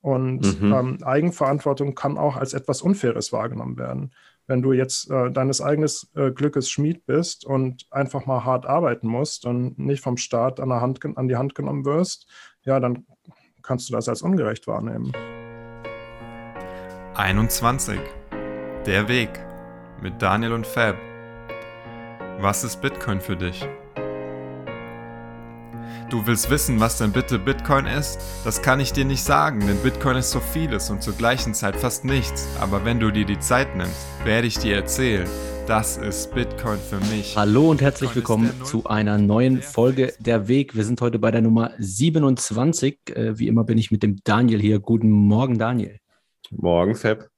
Und mhm. ähm, Eigenverantwortung kann auch als etwas Unfaires wahrgenommen werden. Wenn du jetzt äh, deines eigenen äh, Glückes Schmied bist und einfach mal hart arbeiten musst und nicht vom Staat an, der Hand, an die Hand genommen wirst, ja, dann kannst du das als ungerecht wahrnehmen. 21. Der Weg mit Daniel und Fab. Was ist Bitcoin für dich? Du willst wissen, was denn bitte Bitcoin ist? Das kann ich dir nicht sagen, denn Bitcoin ist so vieles und zur gleichen Zeit fast nichts. Aber wenn du dir die Zeit nimmst, werde ich dir erzählen. Das ist Bitcoin für mich. Hallo und herzlich willkommen zu einer neuen Folge Der Weg. Wir sind heute bei der Nummer 27. Äh, wie immer bin ich mit dem Daniel hier. Guten Morgen, Daniel. Morgen, Fab.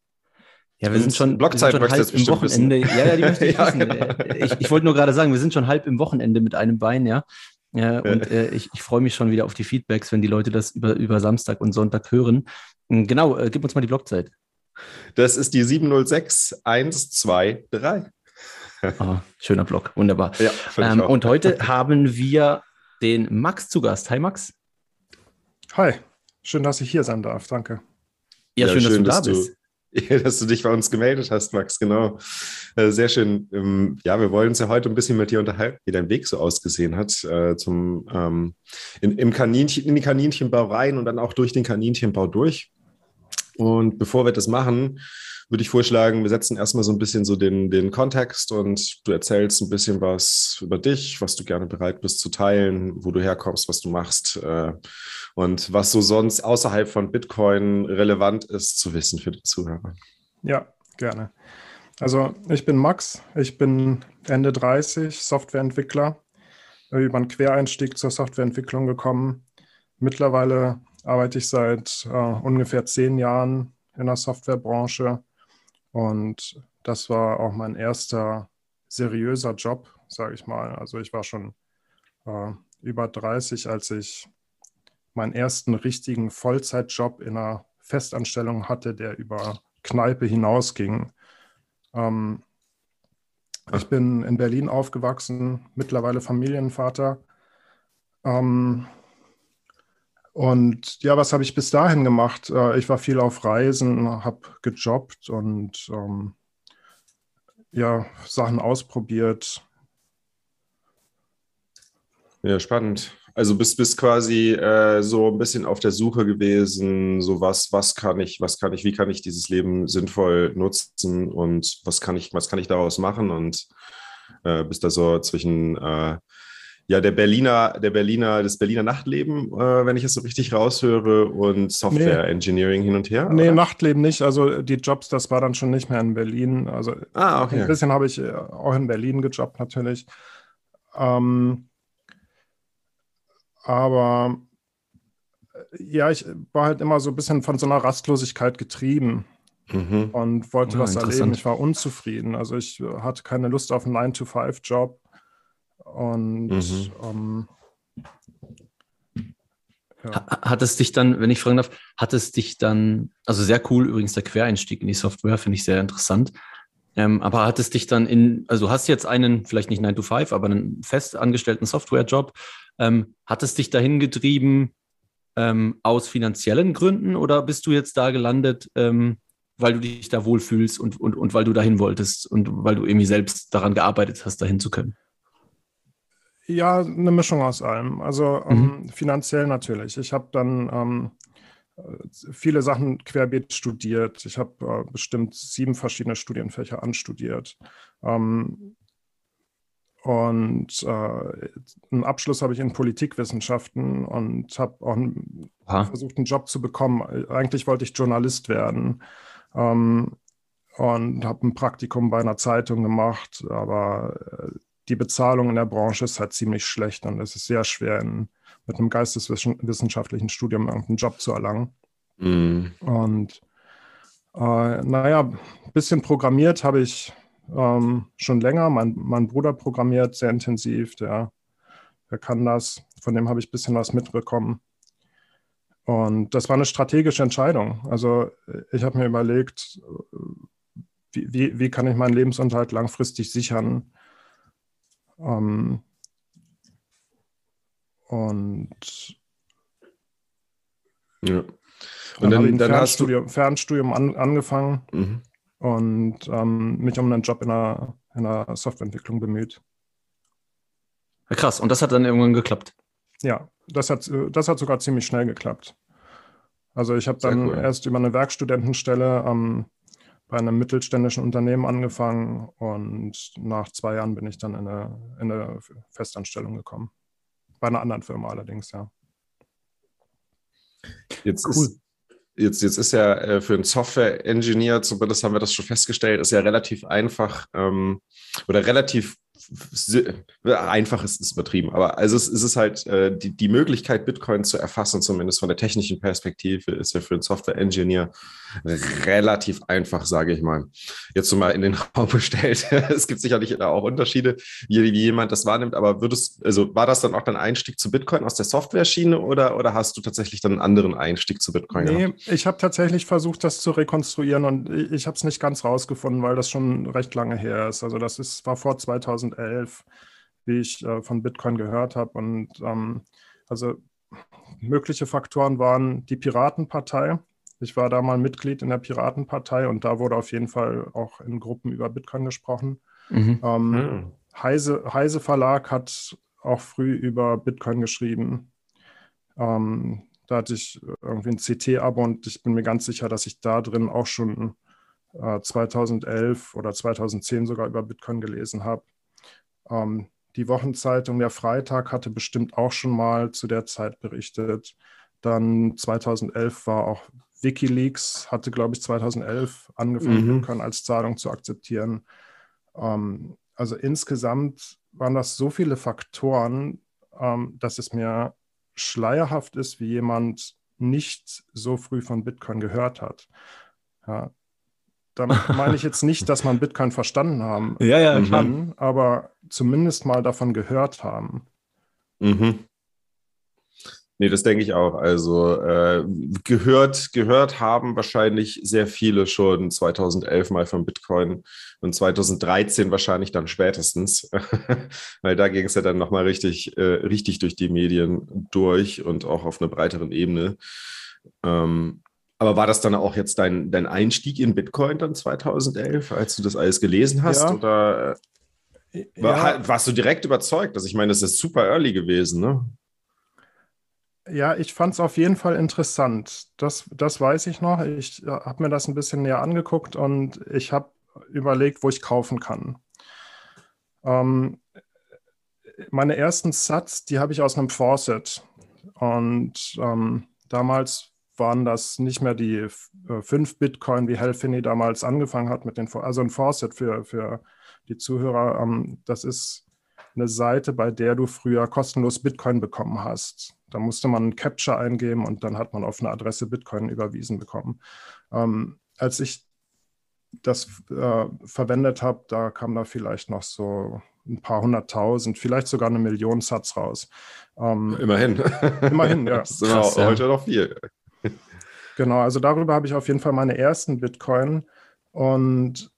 Ja, wir sind schon, Blockzeit wir sind schon halb im Wochenende. Wissen. Ja, ja, die möchte ich ja, wissen. Genau. Ich, ich wollte nur gerade sagen, wir sind schon halb im Wochenende mit einem Bein, ja. Ja, und äh, ich, ich freue mich schon wieder auf die Feedbacks, wenn die Leute das über, über Samstag und Sonntag hören. Hm, genau, äh, gib uns mal die Blockzeit. Das ist die 706123. Oh, schöner Block, wunderbar. Ja, ähm, und heute haben wir den Max zu Gast. Hi Max. Hi, schön, dass ich hier sein darf. Danke. Ja, ja schön, schön, dass du da bist. dass du dich bei uns gemeldet hast, Max, genau. Äh, sehr schön. Ähm, ja, wir wollen uns ja heute ein bisschen mit dir unterhalten, wie dein Weg so ausgesehen hat, äh, zum, ähm, in, im Kaninchen, in die Kaninchenbau rein und dann auch durch den Kaninchenbau durch. Und bevor wir das machen, würde ich vorschlagen, wir setzen erstmal so ein bisschen so den, den Kontext und du erzählst ein bisschen was über dich, was du gerne bereit bist zu teilen, wo du herkommst, was du machst äh, und was so sonst außerhalb von Bitcoin relevant ist zu wissen für die Zuhörer. Ja, gerne. Also ich bin Max, ich bin Ende 30, Softwareentwickler, über einen Quereinstieg zur Softwareentwicklung gekommen. Mittlerweile arbeite ich seit äh, ungefähr zehn Jahren in der Softwarebranche und das war auch mein erster seriöser Job, sage ich mal. Also ich war schon äh, über 30, als ich meinen ersten richtigen Vollzeitjob in einer Festanstellung hatte, der über Kneipe hinausging. Ähm, ich bin in Berlin aufgewachsen, mittlerweile Familienvater. Ähm, und ja, was habe ich bis dahin gemacht? Äh, ich war viel auf Reisen, habe gejobbt und ähm, ja, Sachen ausprobiert. Ja, spannend. Also bist, bist quasi äh, so ein bisschen auf der Suche gewesen, so was, was kann ich, was kann ich, wie kann ich dieses Leben sinnvoll nutzen und was kann ich, was kann ich daraus machen und äh, bist da so zwischen äh, ja, der Berliner, der Berliner, das Berliner Nachtleben, äh, wenn ich es so richtig raushöre, und Software nee. Engineering hin und her? Nee, oder? Nachtleben nicht. Also die Jobs, das war dann schon nicht mehr in Berlin. Also ah, okay. ein bisschen habe ich äh, auch in Berlin gejobbt natürlich. Ähm, aber äh, ja, ich war halt immer so ein bisschen von so einer Rastlosigkeit getrieben. Mhm. Und wollte ja, was erleben. Ich war unzufrieden. Also ich hatte keine Lust auf einen 9-to-5-Job und mhm. ähm, ja. Hat es dich dann, wenn ich fragen darf, hat es dich dann, also sehr cool übrigens der Quereinstieg in die Software, finde ich sehr interessant. Ähm, aber hat es dich dann in, also hast jetzt einen, vielleicht nicht 9 to 5, aber einen festangestellten Softwarejob, ähm, hat es dich dahin getrieben ähm, aus finanziellen Gründen oder bist du jetzt da gelandet, ähm, weil du dich da wohlfühlst und, und, und weil du dahin wolltest und weil du irgendwie selbst daran gearbeitet hast, dahin zu können? Ja, eine Mischung aus allem. Also ähm, mhm. ähm, finanziell natürlich. Ich habe dann ähm, viele Sachen querbeet studiert. Ich habe äh, bestimmt sieben verschiedene Studienfächer anstudiert. Ähm, und äh, einen Abschluss habe ich in Politikwissenschaften und habe auch einen, versucht, einen Job zu bekommen. Eigentlich wollte ich Journalist werden ähm, und habe ein Praktikum bei einer Zeitung gemacht, aber äh, die Bezahlung in der Branche ist halt ziemlich schlecht und es ist sehr schwer, in, mit einem geisteswissenschaftlichen Studium irgendeinen Job zu erlangen. Mm. Und äh, naja, ein bisschen programmiert habe ich ähm, schon länger. Mein, mein Bruder programmiert sehr intensiv, der, der kann das. Von dem habe ich ein bisschen was mitbekommen. Und das war eine strategische Entscheidung. Also ich habe mir überlegt, wie, wie, wie, kann ich meinen Lebensunterhalt langfristig sichern? Ähm, und ja. Und dann, dann, dann Fernstudium, Fernstudium an, angefangen mhm. und ähm, mich um einen Job in der, in der Softwareentwicklung bemüht. Ja, krass, und das hat dann irgendwann geklappt. Ja, das hat, das hat sogar ziemlich schnell geklappt. Also ich habe dann cool. erst über eine Werkstudentenstelle ähm, bei einem mittelständischen Unternehmen angefangen und nach zwei Jahren bin ich dann in eine, in eine Festanstellung gekommen. Bei einer anderen Firma allerdings, ja. Jetzt cool. ist Jetzt, jetzt ist ja äh, für einen Software-Engineer, zumindest haben wir das schon festgestellt, ist ja relativ einfach ähm, oder relativ einfach ist, ist übertrieben, aber also es, es ist halt äh, die, die Möglichkeit, Bitcoin zu erfassen, zumindest von der technischen Perspektive, ist ja für einen Software-Engineer relativ einfach, sage ich mal. Jetzt so mal in den Raum gestellt. es gibt sicherlich auch Unterschiede, wie, wie jemand das wahrnimmt, aber würdest, also war das dann auch dein Einstieg zu Bitcoin aus der Software-Schiene oder, oder hast du tatsächlich dann einen anderen Einstieg zu Bitcoin nee, gehabt? ich habe tatsächlich versucht, das zu rekonstruieren und ich, ich habe es nicht ganz rausgefunden, weil das schon recht lange her ist. Also das ist, war vor 2011, wie ich äh, von Bitcoin gehört habe und ähm, also mögliche Faktoren waren die Piratenpartei, ich war da mal Mitglied in der Piratenpartei und da wurde auf jeden Fall auch in Gruppen über Bitcoin gesprochen. Mhm. Ähm, mhm. Heise, Heise Verlag hat auch früh über Bitcoin geschrieben. Ähm, da hatte ich irgendwie ein CT-Abo und ich bin mir ganz sicher, dass ich da drin auch schon äh, 2011 oder 2010 sogar über Bitcoin gelesen habe. Ähm, die Wochenzeitung Der Freitag hatte bestimmt auch schon mal zu der Zeit berichtet. Dann 2011 war auch Wikileaks hatte, glaube ich, 2011 angefangen, mhm. Bitcoin als Zahlung zu akzeptieren. Ähm, also insgesamt waren das so viele Faktoren, ähm, dass es mir schleierhaft ist, wie jemand nicht so früh von Bitcoin gehört hat. Ja, damit meine ich jetzt nicht, dass man Bitcoin verstanden haben ja, ja, kann, aber zumindest mal davon gehört haben. Mhm. Nee, das denke ich auch. Also äh, gehört, gehört haben wahrscheinlich sehr viele schon 2011 mal von Bitcoin und 2013 wahrscheinlich dann spätestens, weil da ging es ja dann nochmal richtig, äh, richtig durch die Medien durch und auch auf einer breiteren Ebene. Ähm, aber war das dann auch jetzt dein, dein Einstieg in Bitcoin dann 2011, als du das alles gelesen hast? Ja. Oder äh, war, ja. warst du direkt überzeugt? Also ich meine, das ist super early gewesen, ne? Ja, ich fand es auf jeden Fall interessant. Das, das weiß ich noch. Ich äh, habe mir das ein bisschen näher angeguckt und ich habe überlegt, wo ich kaufen kann. Ähm, meine ersten Sats, die habe ich aus einem Faucet. Und ähm, damals waren das nicht mehr die äh, 5 Bitcoin, wie Helfini damals angefangen hat mit den, also ein Faucet für, für die Zuhörer. Ähm, das ist eine Seite, bei der du früher kostenlos Bitcoin bekommen hast. Da musste man ein Capture eingeben und dann hat man auf eine Adresse Bitcoin überwiesen bekommen. Ähm, als ich das äh, verwendet habe, da kam da vielleicht noch so ein paar hunderttausend, vielleicht sogar eine Million Satz raus. Ähm, immerhin. Immerhin, ja. Das ist Krass, heute ja. noch viel. Genau, also darüber habe ich auf jeden Fall meine ersten Bitcoin und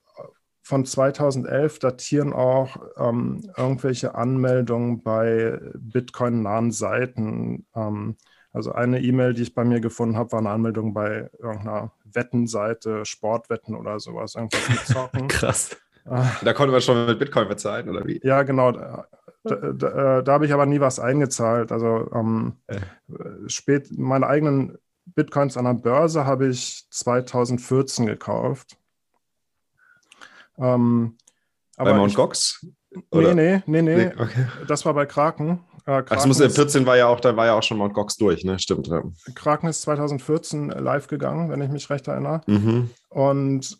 von 2011 datieren auch ähm, irgendwelche Anmeldungen bei Bitcoin-nahen Seiten. Ähm, also eine E-Mail, die ich bei mir gefunden habe, war eine Anmeldung bei irgendeiner Wettenseite, Sportwetten oder sowas, irgendwas mit Zocken. Krass. da konnte man schon mit Bitcoin bezahlen, oder wie? Ja, genau. Da, da, da habe ich aber nie was eingezahlt. Also ähm, äh. spät, meine eigenen Bitcoins an der Börse habe ich 2014 gekauft. Ähm, bei Mount ich, Gox? Oder? Nee, nee, nee, nee. Okay. Das war bei Kraken. Äh, Kraken Ach, muss, 14 war ja auch, da war ja auch schon Mount Gox durch, ne? Stimmt. Ja. Kraken ist 2014 live gegangen, wenn ich mich recht erinnere. Mhm. Und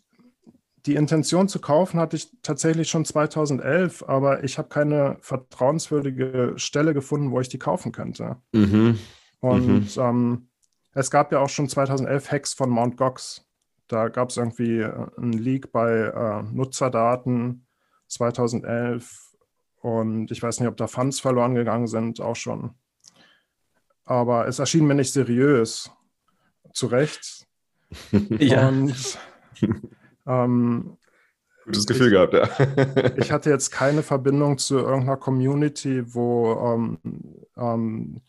die Intention zu kaufen hatte ich tatsächlich schon 2011, aber ich habe keine vertrauenswürdige Stelle gefunden, wo ich die kaufen könnte. Mhm. Und mhm. Ähm, es gab ja auch schon 2011 Hacks von Mount Gox. Da gab es irgendwie äh, einen Leak bei äh, Nutzerdaten 2011 und ich weiß nicht, ob da Funds verloren gegangen sind, auch schon. Aber es erschien mir nicht seriös. Zu Recht. ja. Und ähm, Gutes Gefühl ich, gehabt, ja. ich hatte jetzt keine Verbindung zu irgendeiner Community, wo ähm, ähm,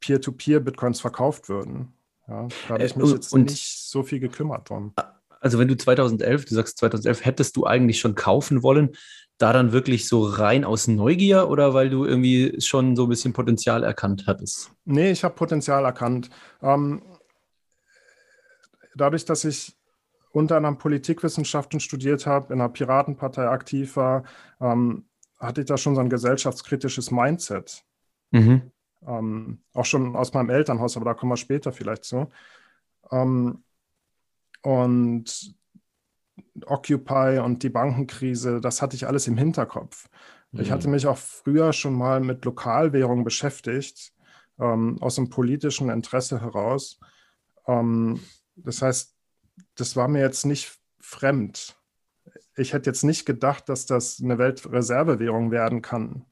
Peer-to-Peer-Bitcoins verkauft würden. Ja, da habe ich mich äh, jetzt und, nicht so viel gekümmert drum. Also wenn du 2011, du sagst 2011, hättest du eigentlich schon kaufen wollen, da dann wirklich so rein aus Neugier oder weil du irgendwie schon so ein bisschen Potenzial erkannt hattest? Nee, ich habe Potenzial erkannt. Ähm, dadurch, dass ich unter anderem Politikwissenschaften studiert habe, in einer Piratenpartei aktiv war, ähm, hatte ich da schon so ein gesellschaftskritisches Mindset. Mhm. Ähm, auch schon aus meinem Elternhaus, aber da kommen wir später vielleicht zu. Ähm, und Occupy und die Bankenkrise, das hatte ich alles im Hinterkopf. Mhm. Ich hatte mich auch früher schon mal mit Lokalwährung beschäftigt, ähm, aus einem politischen Interesse heraus. Ähm, das heißt, das war mir jetzt nicht fremd. Ich hätte jetzt nicht gedacht, dass das eine Weltreservewährung werden kann,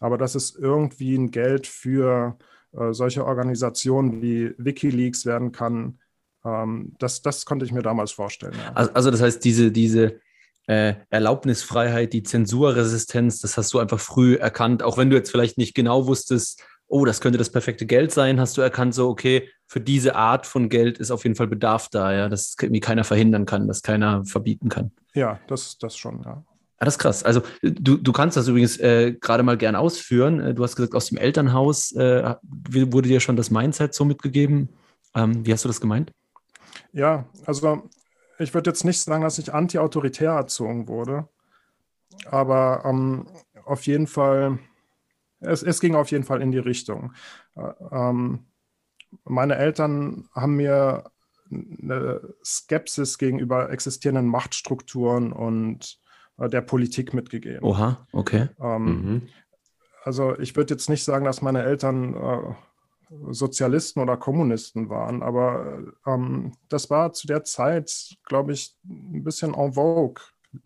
aber dass es irgendwie ein Geld für äh, solche Organisationen wie Wikileaks werden kann, ähm, das, das konnte ich mir damals vorstellen. Ja. Also, also, das heißt, diese, diese äh, Erlaubnisfreiheit, die Zensurresistenz, das hast du einfach früh erkannt, auch wenn du jetzt vielleicht nicht genau wusstest, oh, das könnte das perfekte Geld sein, hast du erkannt, so, okay, für diese Art von Geld ist auf jeden Fall Bedarf da, ja, dass irgendwie keiner verhindern kann, dass keiner verbieten kann. Ja, das, das schon, ja. Ah, das ist krass. Also du, du kannst das übrigens äh, gerade mal gern ausführen. Äh, du hast gesagt, aus dem Elternhaus äh, wurde dir schon das Mindset so mitgegeben. Ähm, wie hast du das gemeint? Ja, also ich würde jetzt nicht sagen, dass ich anti-autoritär erzogen wurde, aber ähm, auf jeden Fall, es, es, ging auf jeden Fall in die Richtung. Äh, ähm, meine Eltern haben mir eine Skepsis gegenüber existierenden Machtstrukturen und der Politik mitgegeben. Oha, okay. Ähm, mhm. Also ich würde jetzt nicht sagen, dass meine Eltern äh, Sozialisten oder Kommunisten waren. Aber ähm, das war zu der Zeit, glaube ich, ein bisschen en vogue,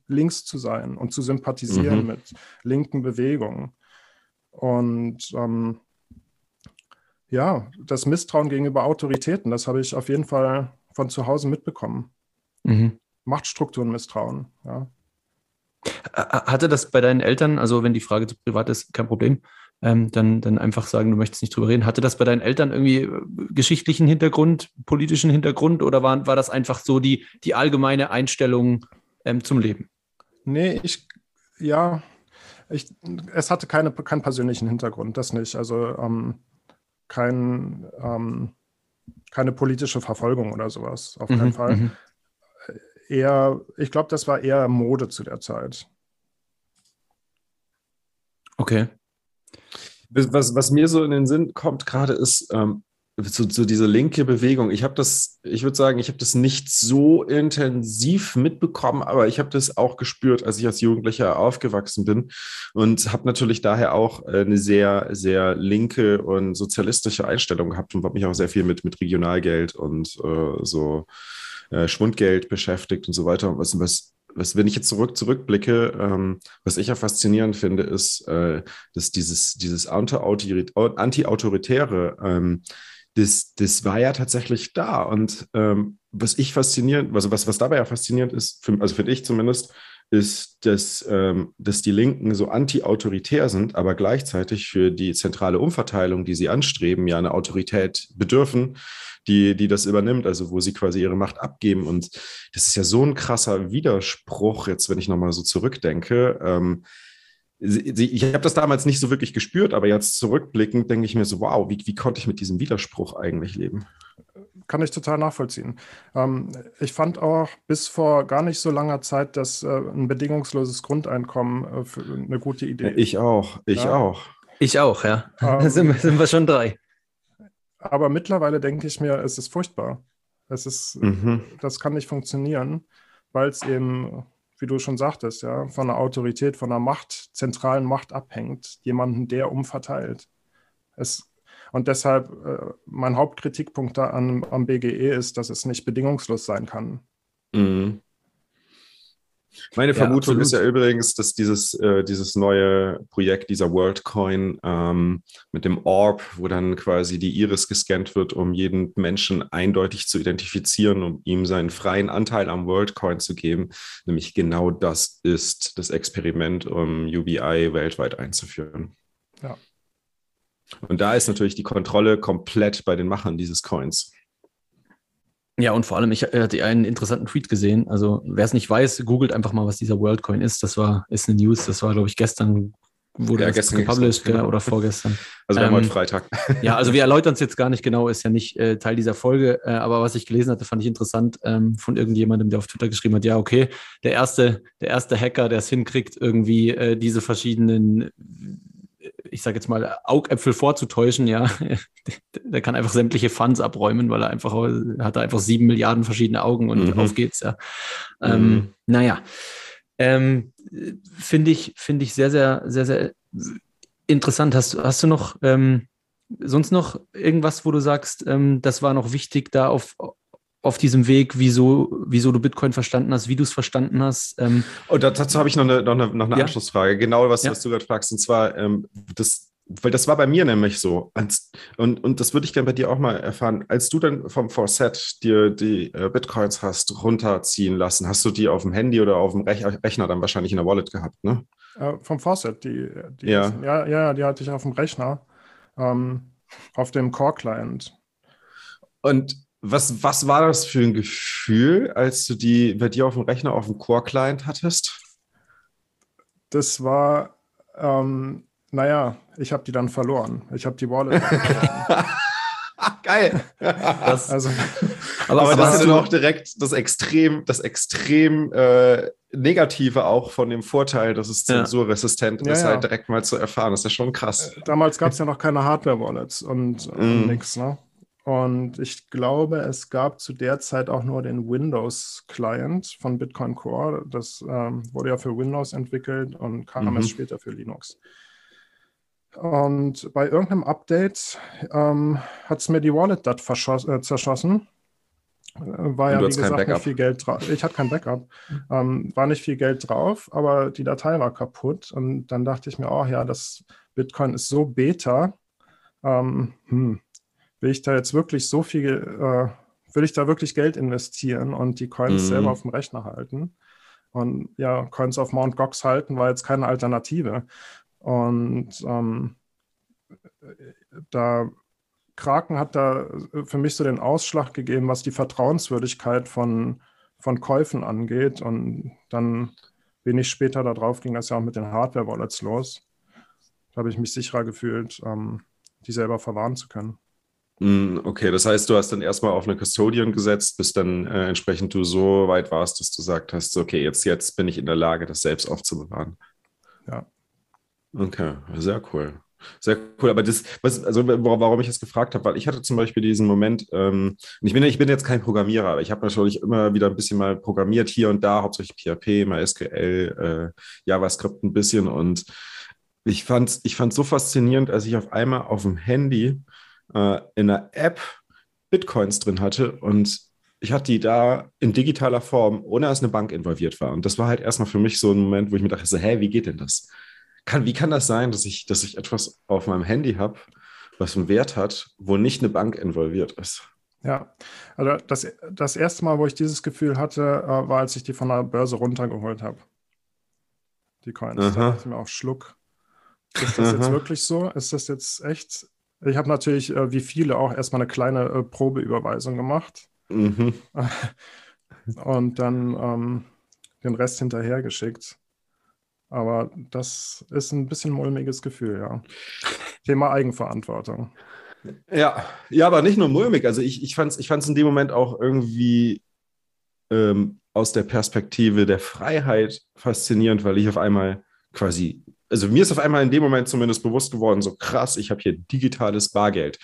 links zu sein und zu sympathisieren mhm. mit linken Bewegungen. Und ähm, ja, das Misstrauen gegenüber Autoritäten, das habe ich auf jeden Fall von zu Hause mitbekommen. Mhm. Machtstrukturen misstrauen, ja. Hatte das bei deinen Eltern, also wenn die Frage zu privat ist, kein Problem, ähm, dann, dann einfach sagen, du möchtest nicht drüber reden. Hatte das bei deinen Eltern irgendwie äh, geschichtlichen Hintergrund, politischen Hintergrund oder war, war das einfach so die, die allgemeine Einstellung ähm, zum Leben? Nee, ich, ja, ich, es hatte keine, keinen persönlichen Hintergrund, das nicht. Also ähm, kein, ähm, keine politische Verfolgung oder sowas, auf keinen mhm, Fall. Eher, ich glaube, das war eher Mode zu der Zeit. Okay. Was, was mir so in den Sinn kommt gerade ist, ähm, so, so, diese linke Bewegung. Ich habe das, ich würde sagen, ich habe das nicht so intensiv mitbekommen, aber ich habe das auch gespürt, als ich als Jugendlicher aufgewachsen bin und habe natürlich daher auch eine sehr, sehr linke und sozialistische Einstellung gehabt und habe mich auch sehr viel mit, mit Regionalgeld und äh, so äh, Schwundgeld beschäftigt und so weiter. Was, was was, wenn ich jetzt zurück, zurückblicke, ähm, was ich ja faszinierend finde, ist, äh, dass dieses, dieses Anti-Autoritäre, ähm, das, das war ja tatsächlich da. Und ähm, was ich faszinierend, also was, was dabei ja faszinierend ist, für, also finde ich zumindest, ist, dass, ähm, dass die Linken so anti-autoritär sind, aber gleichzeitig für die zentrale Umverteilung, die sie anstreben, ja eine Autorität bedürfen, die, die das übernimmt, also wo sie quasi ihre Macht abgeben. Und das ist ja so ein krasser Widerspruch, jetzt wenn ich nochmal so zurückdenke. Ähm, ich habe das damals nicht so wirklich gespürt, aber jetzt zurückblickend denke ich mir so, wow, wie, wie konnte ich mit diesem Widerspruch eigentlich leben? Kann ich total nachvollziehen. Ähm, ich fand auch bis vor gar nicht so langer Zeit, dass äh, ein bedingungsloses Grundeinkommen äh, eine gute Idee ist. Ich auch, ich ja. auch. Ich auch, ja. Ähm, sind, sind wir schon drei. Aber mittlerweile denke ich mir, es ist furchtbar. Es ist, mhm. das kann nicht funktionieren, weil es eben wie du schon sagtest, ja, von der Autorität, von der Macht, zentralen Macht abhängt, jemanden, der umverteilt. Es, und deshalb äh, mein Hauptkritikpunkt da an, am BGE ist, dass es nicht bedingungslos sein kann. Mhm. Meine Vermutung ja, ist ja übrigens, dass dieses, äh, dieses neue Projekt, dieser WorldCoin ähm, mit dem Orb, wo dann quasi die Iris gescannt wird, um jeden Menschen eindeutig zu identifizieren, um ihm seinen freien Anteil am WorldCoin zu geben, nämlich genau das ist das Experiment, um UBI weltweit einzuführen. Ja. Und da ist natürlich die Kontrolle komplett bei den Machern dieses Coins. Ja, und vor allem, ich hatte einen interessanten Tweet gesehen. Also, wer es nicht weiß, googelt einfach mal, was dieser WorldCoin ist. Das war, ist eine News, das war, glaube ich, gestern wurde ja, das gepublished genau. oder vorgestern. Also wir ähm, haben heute Freitag. Ja, also wir erläutern es jetzt gar nicht genau, ist ja nicht äh, Teil dieser Folge, äh, aber was ich gelesen hatte, fand ich interessant ähm, von irgendjemandem, der auf Twitter geschrieben hat, ja, okay, der erste, der erste Hacker, der es hinkriegt, irgendwie äh, diese verschiedenen ich sage jetzt mal, Augäpfel vorzutäuschen, ja, der kann einfach sämtliche Funds abräumen, weil er einfach hat er einfach sieben Milliarden verschiedene Augen und mhm. auf geht's, ja. Ähm, mhm. Naja, ähm, finde ich, finde ich sehr, sehr, sehr, sehr interessant. Hast, hast du noch ähm, sonst noch irgendwas, wo du sagst, ähm, das war noch wichtig, da auf, auf diesem Weg, wieso, wieso du Bitcoin verstanden hast, wie du es verstanden hast. Ähm, oh, dazu habe ich noch eine, noch eine, noch eine ja? Anschlussfrage, genau was, ja. was du gerade fragst. Und zwar, ähm, das, weil das war bei mir nämlich so. Als, und, und das würde ich gerne bei dir auch mal erfahren. Als du dann vom Forset dir die äh, Bitcoins hast runterziehen lassen, hast du die auf dem Handy oder auf dem Rech Rechner dann wahrscheinlich in der Wallet gehabt, ne? Äh, vom Faucet, die, die ja. ja, ja, die hatte ich auf dem Rechner, ähm, auf dem Core-Client. Und was, was war das für ein Gefühl, als du die bei dir auf dem Rechner auf dem Core-Client hattest? Das war, ähm, naja, ich habe die dann verloren. Ich habe die Wallet. Geil. Das, also, aber, aber das ist dann auch direkt das extrem, das extrem äh, Negative auch von dem Vorteil, dass es zensurresistent ja. ist, ja, ja. halt direkt mal zu erfahren. Das ist ja schon krass. Damals gab es ja noch keine Hardware-Wallets und, und mm. nichts, ne? Und ich glaube, es gab zu der Zeit auch nur den Windows-Client von Bitcoin Core. Das ähm, wurde ja für Windows entwickelt und kam mhm. erst später für Linux. Und bei irgendeinem Update ähm, hat es mir die Wallet dat äh, zerschossen. Äh, war ja, wie gesagt, nicht viel Geld drauf. Ich hatte kein Backup. Ähm, war nicht viel Geld drauf, aber die Datei war kaputt. Und dann dachte ich mir, oh ja, das Bitcoin ist so beta. Ähm, hm, will ich da jetzt wirklich so viel, äh, will ich da wirklich Geld investieren und die Coins mhm. selber auf dem Rechner halten? Und ja, Coins auf Mount Gox halten war jetzt keine Alternative. Und ähm, da Kraken hat da für mich so den Ausschlag gegeben, was die Vertrauenswürdigkeit von, von Käufen angeht. Und dann wenig später darauf ging das ja auch mit den Hardware-Wallets los. Da habe ich mich sicherer gefühlt, ähm, die selber verwahren zu können. Hm, okay, das heißt, du hast dann erstmal auf eine Custodian gesetzt, bis dann äh, entsprechend du so weit warst, dass du gesagt hast, okay, jetzt, jetzt bin ich in der Lage, das selbst aufzubewahren. Ja. Okay, sehr cool. Sehr cool, aber das, was, also warum ich das gefragt habe, weil ich hatte zum Beispiel diesen Moment, ähm, ich bin, ich bin jetzt kein Programmierer, aber ich habe natürlich immer wieder ein bisschen mal programmiert hier und da, hauptsächlich PHP, MySQL, äh, JavaScript ein bisschen und ich fand es ich fand's so faszinierend, als ich auf einmal auf dem Handy äh, in einer App Bitcoins drin hatte und ich hatte die da in digitaler Form, ohne dass eine Bank involviert war. Und das war halt erstmal für mich so ein Moment, wo ich mir dachte, so, hä, wie geht denn das? Kann, wie kann das sein, dass ich, dass ich etwas auf meinem Handy habe, was einen Wert hat, wo nicht eine Bank involviert ist? Ja, also das, das erste Mal, wo ich dieses Gefühl hatte, äh, war, als ich die von der Börse runtergeholt habe. Die Coins. Aha. Da dachte ich mir auch Schluck. Ist das Aha. jetzt wirklich so? Ist das jetzt echt ich habe natürlich, äh, wie viele, auch erstmal eine kleine äh, Probeüberweisung gemacht. Mhm. Und dann ähm, den Rest hinterhergeschickt. Aber das ist ein bisschen mulmiges Gefühl, ja. Thema Eigenverantwortung. Ja, ja, aber nicht nur mulmig. Also ich, ich fand es ich in dem Moment auch irgendwie ähm, aus der Perspektive der Freiheit faszinierend, weil ich auf einmal quasi also mir ist auf einmal in dem Moment zumindest bewusst geworden, so krass, ich habe hier digitales Bargeld.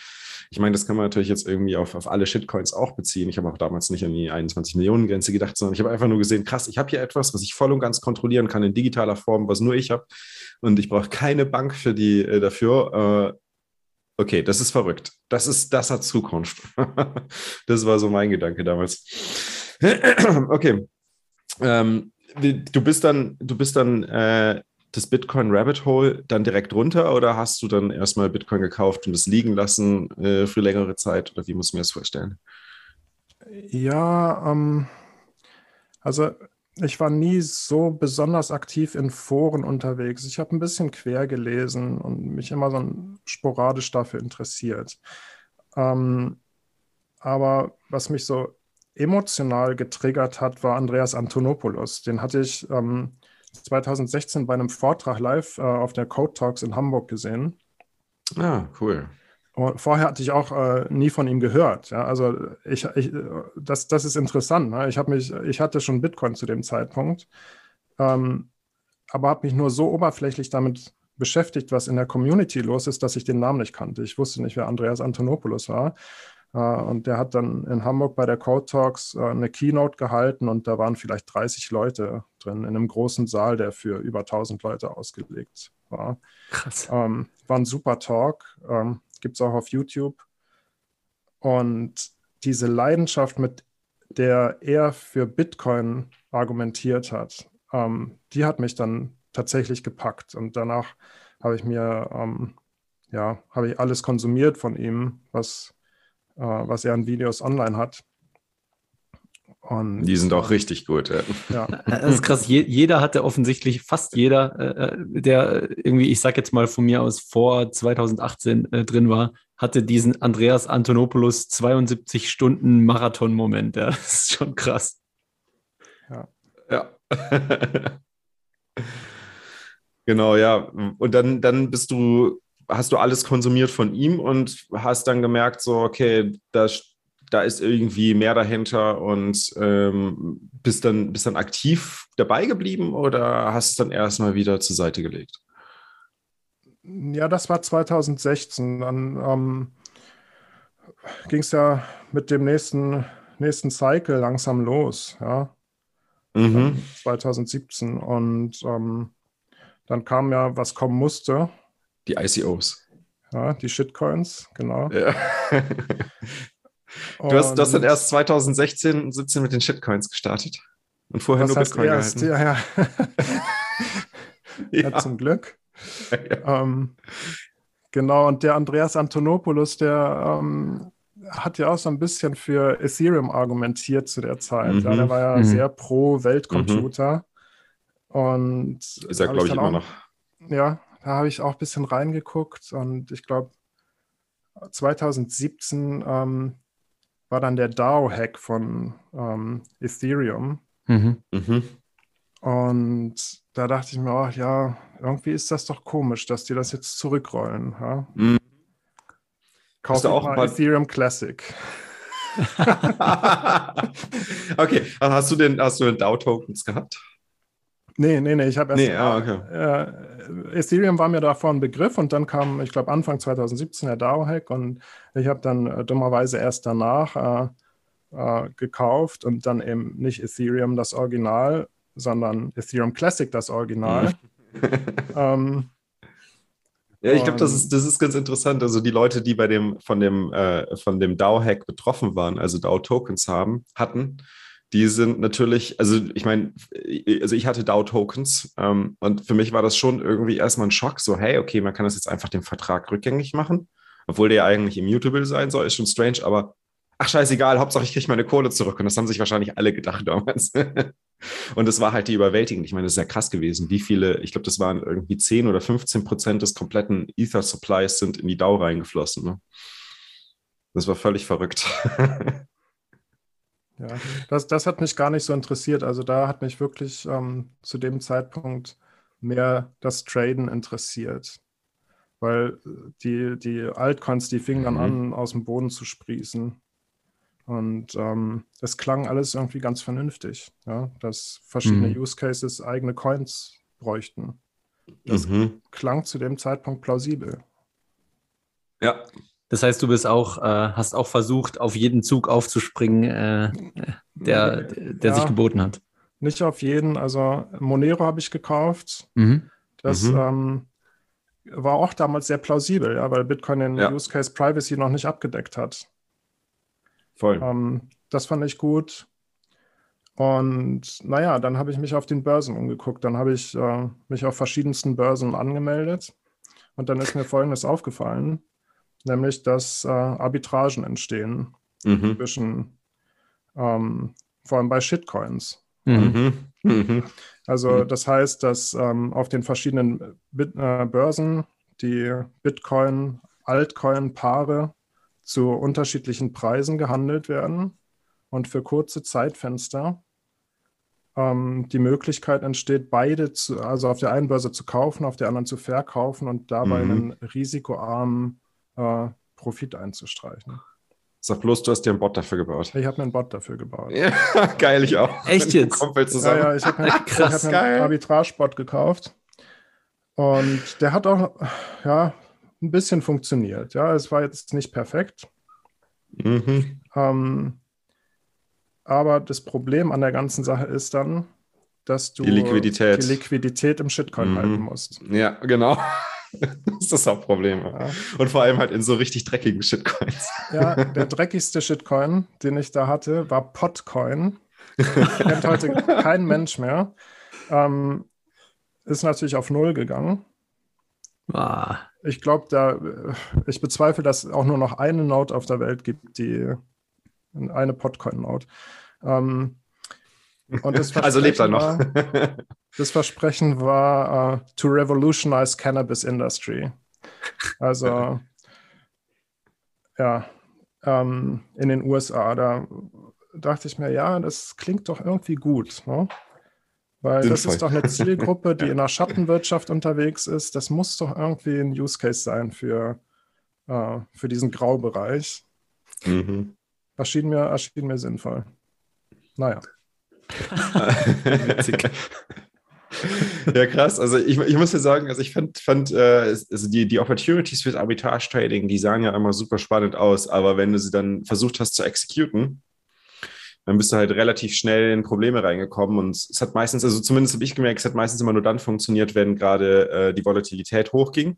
Ich meine, das kann man natürlich jetzt irgendwie auf, auf alle Shitcoins auch beziehen. Ich habe auch damals nicht an die 21 Millionen Grenze gedacht, sondern ich habe einfach nur gesehen, krass, ich habe hier etwas, was ich voll und ganz kontrollieren kann in digitaler Form, was nur ich habe. Und ich brauche keine Bank für die äh, dafür. Äh, okay, das ist verrückt. Das ist, das hat Zukunft. das war so mein Gedanke damals. okay. Ähm, du bist dann, du bist dann äh, das Bitcoin Rabbit Hole dann direkt runter oder hast du dann erstmal Bitcoin gekauft und es liegen lassen äh, für längere Zeit oder wie muss ich mir das vorstellen? Ja, ähm, also ich war nie so besonders aktiv in Foren unterwegs. Ich habe ein bisschen quer gelesen und mich immer so sporadisch dafür interessiert. Ähm, aber was mich so emotional getriggert hat, war Andreas Antonopoulos. Den hatte ich ähm, 2016 bei einem Vortrag live äh, auf der Code Talks in Hamburg gesehen. Ah, cool. Und vorher hatte ich auch äh, nie von ihm gehört. Ja? Also ich, ich, das, das ist interessant. Ne? Ich, mich, ich hatte schon Bitcoin zu dem Zeitpunkt, ähm, aber habe mich nur so oberflächlich damit beschäftigt, was in der Community los ist, dass ich den Namen nicht kannte. Ich wusste nicht, wer Andreas Antonopoulos war. Äh, und der hat dann in Hamburg bei der Code Talks äh, eine Keynote gehalten und da waren vielleicht 30 Leute drin in einem großen Saal, der für über 1000 Leute ausgelegt war. Krass. Ähm, war ein super Talk, ähm, gibt es auch auf YouTube. Und diese Leidenschaft, mit der er für Bitcoin argumentiert hat, ähm, die hat mich dann tatsächlich gepackt. Und danach habe ich mir, ähm, ja, habe ich alles konsumiert von ihm, was was er an Videos online hat. Und, die sind auch richtig gut. Ja. ja. Das ist krass. Je, jeder hatte offensichtlich, fast jeder, äh, äh der irgendwie, ich sag jetzt mal von mir aus vor 2018 äh, drin war, hatte diesen Andreas Antonopoulos 72 Stunden Marathon-Moment. Ja. Das ist schon krass. Ja. Ja. genau, ja. Und dann, dann bist du hast du alles konsumiert von ihm und hast dann gemerkt, so, okay, da, da ist irgendwie mehr dahinter und ähm, bist, dann, bist dann aktiv dabei geblieben oder hast es dann erstmal wieder zur Seite gelegt? Ja, das war 2016. Dann ähm, ging es ja mit dem nächsten, nächsten Cycle langsam los, ja. Mhm. 2017. Und ähm, dann kam ja, was kommen musste. Die ICOs. Ja, die Shitcoins, genau. Ja. du, hast, du hast dann erst 2016, 17 mit den Shitcoins gestartet und vorher nur Bitcoin erst, gehalten. Ja, ja. ja. zum Glück. Ja. Ähm, genau, und der Andreas Antonopoulos, der ähm, hat ja auch so ein bisschen für Ethereum argumentiert zu der Zeit. Mhm. Ja, der war ja mhm. sehr pro Weltcomputer. Mhm. Und ist er, glaube ich, immer auch, noch. Ja, da habe ich auch ein bisschen reingeguckt und ich glaube, 2017 ähm, war dann der DAO-Hack von ähm, Ethereum. Mhm. Mhm. Und da dachte ich mir auch, ja, irgendwie ist das doch komisch, dass die das jetzt zurückrollen. Ja? Mhm. Kauf auch mal Ethereum Classic. okay, hast du denn, hast du denn DAO-Tokens gehabt? Nee, nee, nee, ich habe erst. Nee, ah, okay. äh, Ethereum war mir davor ein Begriff und dann kam, ich glaube, Anfang 2017 der DAO-Hack und ich habe dann äh, dummerweise erst danach äh, äh, gekauft und dann eben nicht Ethereum das Original, sondern Ethereum Classic das Original. ähm, ja, ich glaube, das ist, das ist ganz interessant. Also die Leute, die bei dem von dem äh, von dem DAO-Hack betroffen waren, also DAO-Tokens haben, hatten, die sind natürlich, also ich meine, also ich hatte DAO-Tokens ähm, und für mich war das schon irgendwie erstmal ein Schock, so hey, okay, man kann das jetzt einfach den Vertrag rückgängig machen, obwohl der ja eigentlich immutable sein soll, ist schon strange, aber ach scheißegal, Hauptsache ich kriege meine Kohle zurück und das haben sich wahrscheinlich alle gedacht damals. und das war halt die überwältigend. Ich meine, das ist ja krass gewesen, wie viele, ich glaube, das waren irgendwie 10 oder 15 Prozent des kompletten Ether-Supplies sind in die DAO reingeflossen. Ne? Das war völlig verrückt. Ja, das, das hat mich gar nicht so interessiert. Also da hat mich wirklich ähm, zu dem Zeitpunkt mehr das Traden interessiert. Weil äh, die, die Altcoins, die fingen dann mhm. an, aus dem Boden zu sprießen. Und ähm, es klang alles irgendwie ganz vernünftig, ja? dass verschiedene mhm. Use Cases eigene Coins bräuchten. Das mhm. klang zu dem Zeitpunkt plausibel. Ja, das heißt, du bist auch, äh, hast auch versucht, auf jeden Zug aufzuspringen, äh, der, der ja, sich geboten hat. Nicht auf jeden. Also Monero habe ich gekauft. Mhm. Das mhm. Ähm, war auch damals sehr plausibel, ja, weil Bitcoin den ja. Use Case Privacy noch nicht abgedeckt hat. Voll. Ähm, das fand ich gut. Und naja, dann habe ich mich auf den Börsen umgeguckt. Dann habe ich äh, mich auf verschiedensten Börsen angemeldet. Und dann ist mir Folgendes aufgefallen nämlich dass äh, Arbitragen entstehen mhm. zwischen, ähm, vor allem bei Shitcoins. Mhm. Mhm. Also mhm. das heißt, dass ähm, auf den verschiedenen Bit äh, Börsen die Bitcoin, Altcoin-Paare zu unterschiedlichen Preisen gehandelt werden. und für kurze Zeitfenster ähm, die Möglichkeit entsteht, beide zu, also auf der einen Börse zu kaufen, auf der anderen zu verkaufen und dabei mhm. einen risikoarmen äh, Profit einzustreichen. Sag bloß, du hast dir einen Bot dafür gebaut. Ich habe mir einen Bot dafür gebaut. Ja, geil, ich auch. Echt jetzt? Ja, ja, ich habe mir, Krass, hab mir einen Arbitrage-Bot gekauft. Und der hat auch ja, ein bisschen funktioniert. Ja, es war jetzt nicht perfekt. Mhm. Ähm, aber das Problem an der ganzen Sache ist dann, dass du die Liquidität, die Liquidität im Shitcoin mhm. halten musst. Ja, genau. das ist das Hauptproblem. Ja. Und vor allem halt in so richtig dreckigen Shitcoins. Ja, der dreckigste Shitcoin, den ich da hatte, war Potcoin. Kennt heute kein Mensch mehr. Ähm, ist natürlich auf Null gegangen. Ah. Ich glaube, da, ich bezweifle, dass es auch nur noch eine Node auf der Welt gibt, die eine Podcoin-Node. Ähm, also lebt er noch. War, das Versprechen war uh, to revolutionize cannabis industry. Also ja, ähm, in den USA. Da dachte ich mir, ja, das klingt doch irgendwie gut. Ne? Weil Sinnvoll. das ist doch eine Zielgruppe, die in der Schattenwirtschaft unterwegs ist. Das muss doch irgendwie ein Use Case sein für, uh, für diesen Graubereich. Mhm. Erschien, mir, erschien mir sinnvoll. Naja. Witzig. ja, krass. Also ich, ich muss ja sagen, also ich fand, fand äh, also die, die Opportunities fürs Arbitrage-Trading, die sahen ja immer super spannend aus, aber wenn du sie dann versucht hast zu exekuten, dann bist du halt relativ schnell in Probleme reingekommen und es hat meistens, also zumindest habe ich gemerkt, es hat meistens immer nur dann funktioniert, wenn gerade äh, die Volatilität hochging.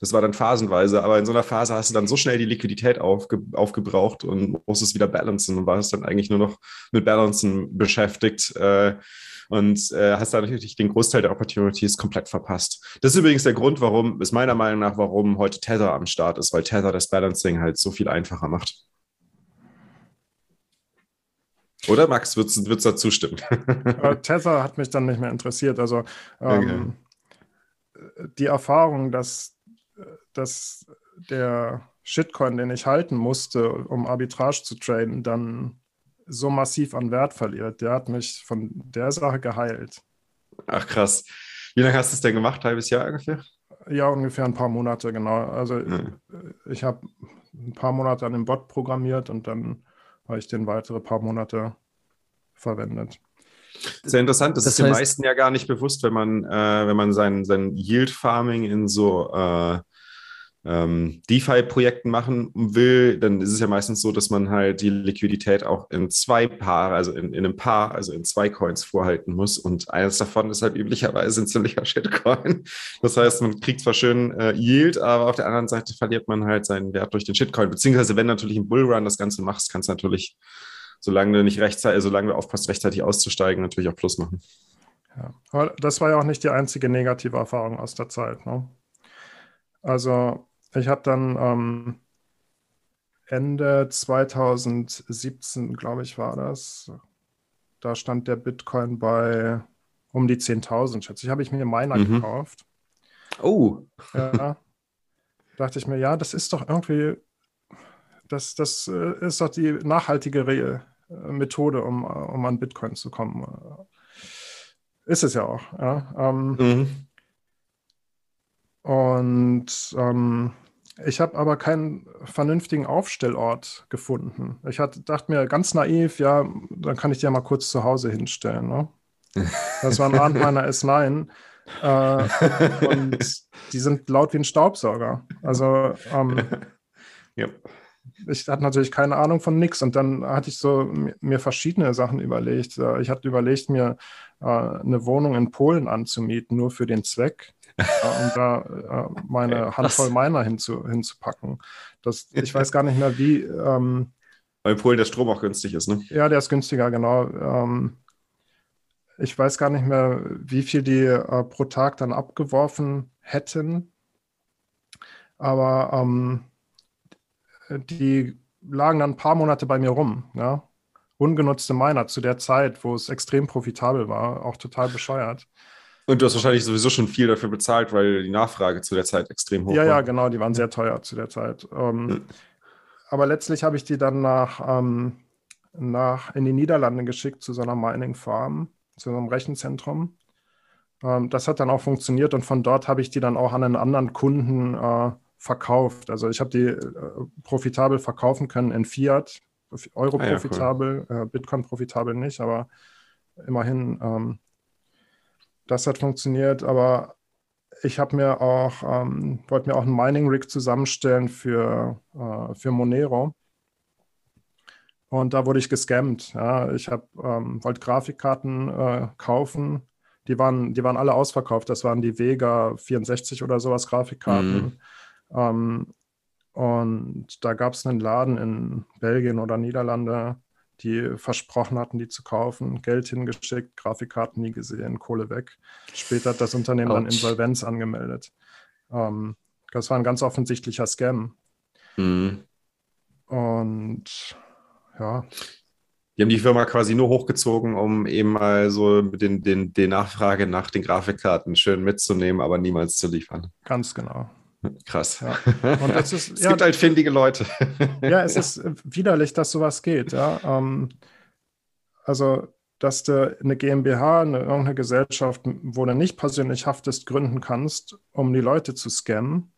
Das war dann phasenweise, aber in so einer Phase hast du dann so schnell die Liquidität aufge aufgebraucht und musstest wieder balancen und warst dann eigentlich nur noch mit Balancen beschäftigt. Äh, und äh, hast da natürlich den Großteil der Opportunities komplett verpasst. Das ist übrigens der Grund, warum, ist meiner Meinung nach, warum heute Tether am Start ist, weil Tether das Balancing halt so viel einfacher macht. Oder Max, würdest du dazu stimmen? Tether hat mich dann nicht mehr interessiert. Also ähm, okay. die Erfahrung, dass dass der Shitcoin, den ich halten musste, um Arbitrage zu traden, dann so massiv an Wert verliert. Der hat mich von der Sache geheilt. Ach krass. Wie lange hast du es denn gemacht? Halbes Jahr ungefähr? Ja, ungefähr ein paar Monate, genau. Also mhm. ich habe ein paar Monate an dem Bot programmiert und dann habe ich den weitere paar Monate verwendet. Sehr interessant. Das, das ist heißt, den meisten ja gar nicht bewusst, wenn man, äh, wenn man sein, sein Yield Farming in so äh, ähm, DeFi-Projekten machen will, dann ist es ja meistens so, dass man halt die Liquidität auch in zwei Paar, also in, in einem Paar, also in zwei Coins vorhalten muss. Und eines davon ist halt üblicherweise ein ziemlicher Shitcoin. Das heißt, man kriegt zwar schön äh, Yield, aber auf der anderen Seite verliert man halt seinen Wert durch den Shitcoin. Beziehungsweise, wenn natürlich ein Bullrun das Ganze machst, kannst du natürlich, solange du nicht rechtzeitig, solange du aufpasst, rechtzeitig auszusteigen, natürlich auch Plus machen. Ja, das war ja auch nicht die einzige negative Erfahrung aus der Zeit. Ne? Also ich habe dann ähm, Ende 2017, glaube ich, war das. Da stand der Bitcoin bei um die 10.000, schätze ich. Habe ich mir Miner mhm. gekauft. Oh. Ja. dachte ich mir, ja, das ist doch irgendwie, das, das äh, ist doch die nachhaltigere äh, Methode, um, um an Bitcoin zu kommen. Ist es ja auch. Ja. Ähm, mhm. Und ähm, ich habe aber keinen vernünftigen Aufstellort gefunden. Ich hatte, dachte mir ganz naiv, ja, dann kann ich die ja mal kurz zu Hause hinstellen. Ne? Das war ein Abend meiner S9. Äh, und die sind laut wie ein Staubsauger. Also ähm, yep. ich hatte natürlich keine Ahnung von nichts. Und dann hatte ich so mir verschiedene Sachen überlegt. Äh, ich hatte überlegt, mir äh, eine Wohnung in Polen anzumieten, nur für den Zweck um da äh, meine Handvoll Miner hinzu, hinzupacken. Das, ich weiß gar nicht mehr, wie. Ähm, Weil in Polen der Strom auch günstig ist, ne? Ja, der ist günstiger, genau. Ähm, ich weiß gar nicht mehr, wie viel die äh, pro Tag dann abgeworfen hätten. Aber ähm, die lagen dann ein paar Monate bei mir rum. Ja? Ungenutzte Miner zu der Zeit, wo es extrem profitabel war, auch total bescheuert. Und du hast wahrscheinlich sowieso schon viel dafür bezahlt, weil die Nachfrage zu der Zeit extrem hoch ja, war. Ja, ja, genau, die waren sehr teuer zu der Zeit. Ähm, hm. Aber letztlich habe ich die dann nach ähm, nach, in die Niederlande geschickt zu so einer Mining Farm, zu so einem Rechenzentrum. Ähm, das hat dann auch funktioniert und von dort habe ich die dann auch an einen anderen Kunden äh, verkauft. Also ich habe die äh, profitabel verkaufen können in Fiat, Euro ah, ja, profitabel, cool. äh, Bitcoin profitabel nicht, aber immerhin, ähm, das hat funktioniert. Aber ich habe mir auch, ähm, wollte mir auch einen Mining Rig zusammenstellen für, äh, für Monero. Und da wurde ich gescammt. Ja. Ich hab, ähm, wollte Grafikkarten äh, kaufen. Die waren, die waren alle ausverkauft. Das waren die Vega 64 oder sowas Grafikkarten. Mhm. Ähm, und da gab es einen Laden in Belgien oder Niederlande, die versprochen hatten, die zu kaufen. Geld hingeschickt, Grafikkarten nie gesehen, Kohle weg. Später hat das Unternehmen Ouch. dann Insolvenz angemeldet. Ähm, das war ein ganz offensichtlicher Scam. Mhm. Und ja. Die haben die Firma quasi nur hochgezogen, um eben mal so den, den, den Nachfrage nach den Grafikkarten schön mitzunehmen, aber niemals zu liefern. Ganz genau. Krass. Ja. Und das ist, es ja, gibt halt findige Leute. Ja, es ist widerlich, dass sowas geht. Ja. Ähm, also, dass du eine GmbH, eine, irgendeine Gesellschaft, wo du nicht persönlich haftest, gründen kannst, um die Leute zu scammen.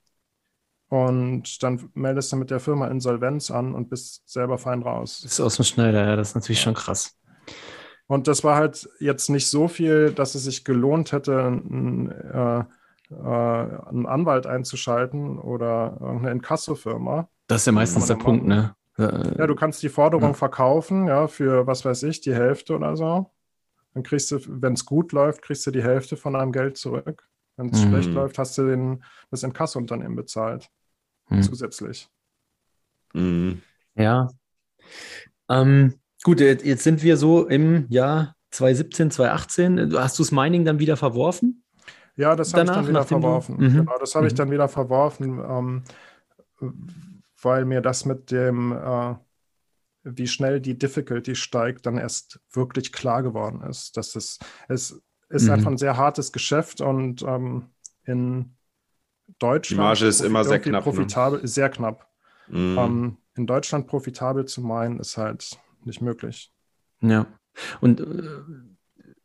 Und dann meldest du mit der Firma Insolvenz an und bist selber fein raus. Das ist aus dem Schneider, ja, das ist natürlich schon krass. Und das war halt jetzt nicht so viel, dass es sich gelohnt hätte, ein, äh, äh, einen Anwalt einzuschalten oder irgendeine Inkasso-Firma. Das ist ja meistens der Punkt, ne? Ja, du kannst die Forderung ja. verkaufen, ja, für was weiß ich, die Hälfte oder so. Dann kriegst du, wenn es gut läuft, kriegst du die Hälfte von deinem Geld zurück. Wenn es mhm. schlecht läuft, hast du den, das Inkasso-Unternehmen bezahlt. Mhm. Zusätzlich. Mhm. Ja. Ähm, gut, jetzt sind wir so im Jahr 2017, 2018. Hast du das Mining dann wieder verworfen? Ja, das habe ich dann wieder verworfen. Mhm. Genau, das habe ich mhm. dann wieder verworfen, ähm, weil mir das mit dem, äh, wie schnell die Difficulty steigt, dann erst wirklich klar geworden ist. Dass es, es ist mhm. einfach ein sehr hartes Geschäft und ähm, in Deutschland. Die Marge ist immer sehr knapp. Ne? Profitabel, ne? Sehr knapp. Mhm. Ähm, in Deutschland profitabel zu meinen, ist halt nicht möglich. Ja. Und äh,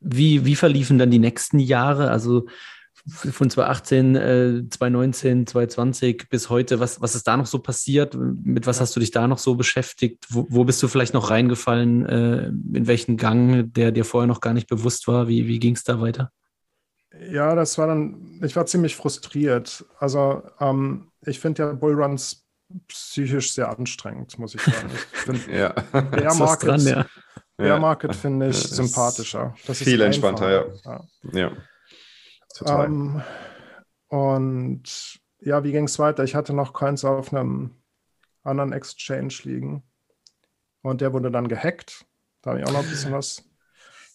wie, wie verliefen dann die nächsten Jahre? Also von 2018, äh, 2019, 2020 bis heute, was, was ist da noch so passiert? Mit was hast du dich da noch so beschäftigt? Wo, wo bist du vielleicht noch reingefallen? Äh, in welchen Gang, der dir vorher noch gar nicht bewusst war? Wie, wie ging es da weiter? Ja, das war dann, ich war ziemlich frustriert. Also ähm, ich finde ja Bullruns psychisch sehr anstrengend, muss ich sagen. Ich ja. Bear Market, dran, ja. Bear Market finde ich sympathischer. Das viel entspannter, ja. ja. ja. Total. Um, ähm, und ja, wie ging es weiter? Ich hatte noch Coins auf einem anderen Exchange liegen. Und der wurde dann gehackt. Da habe ich auch noch ein bisschen was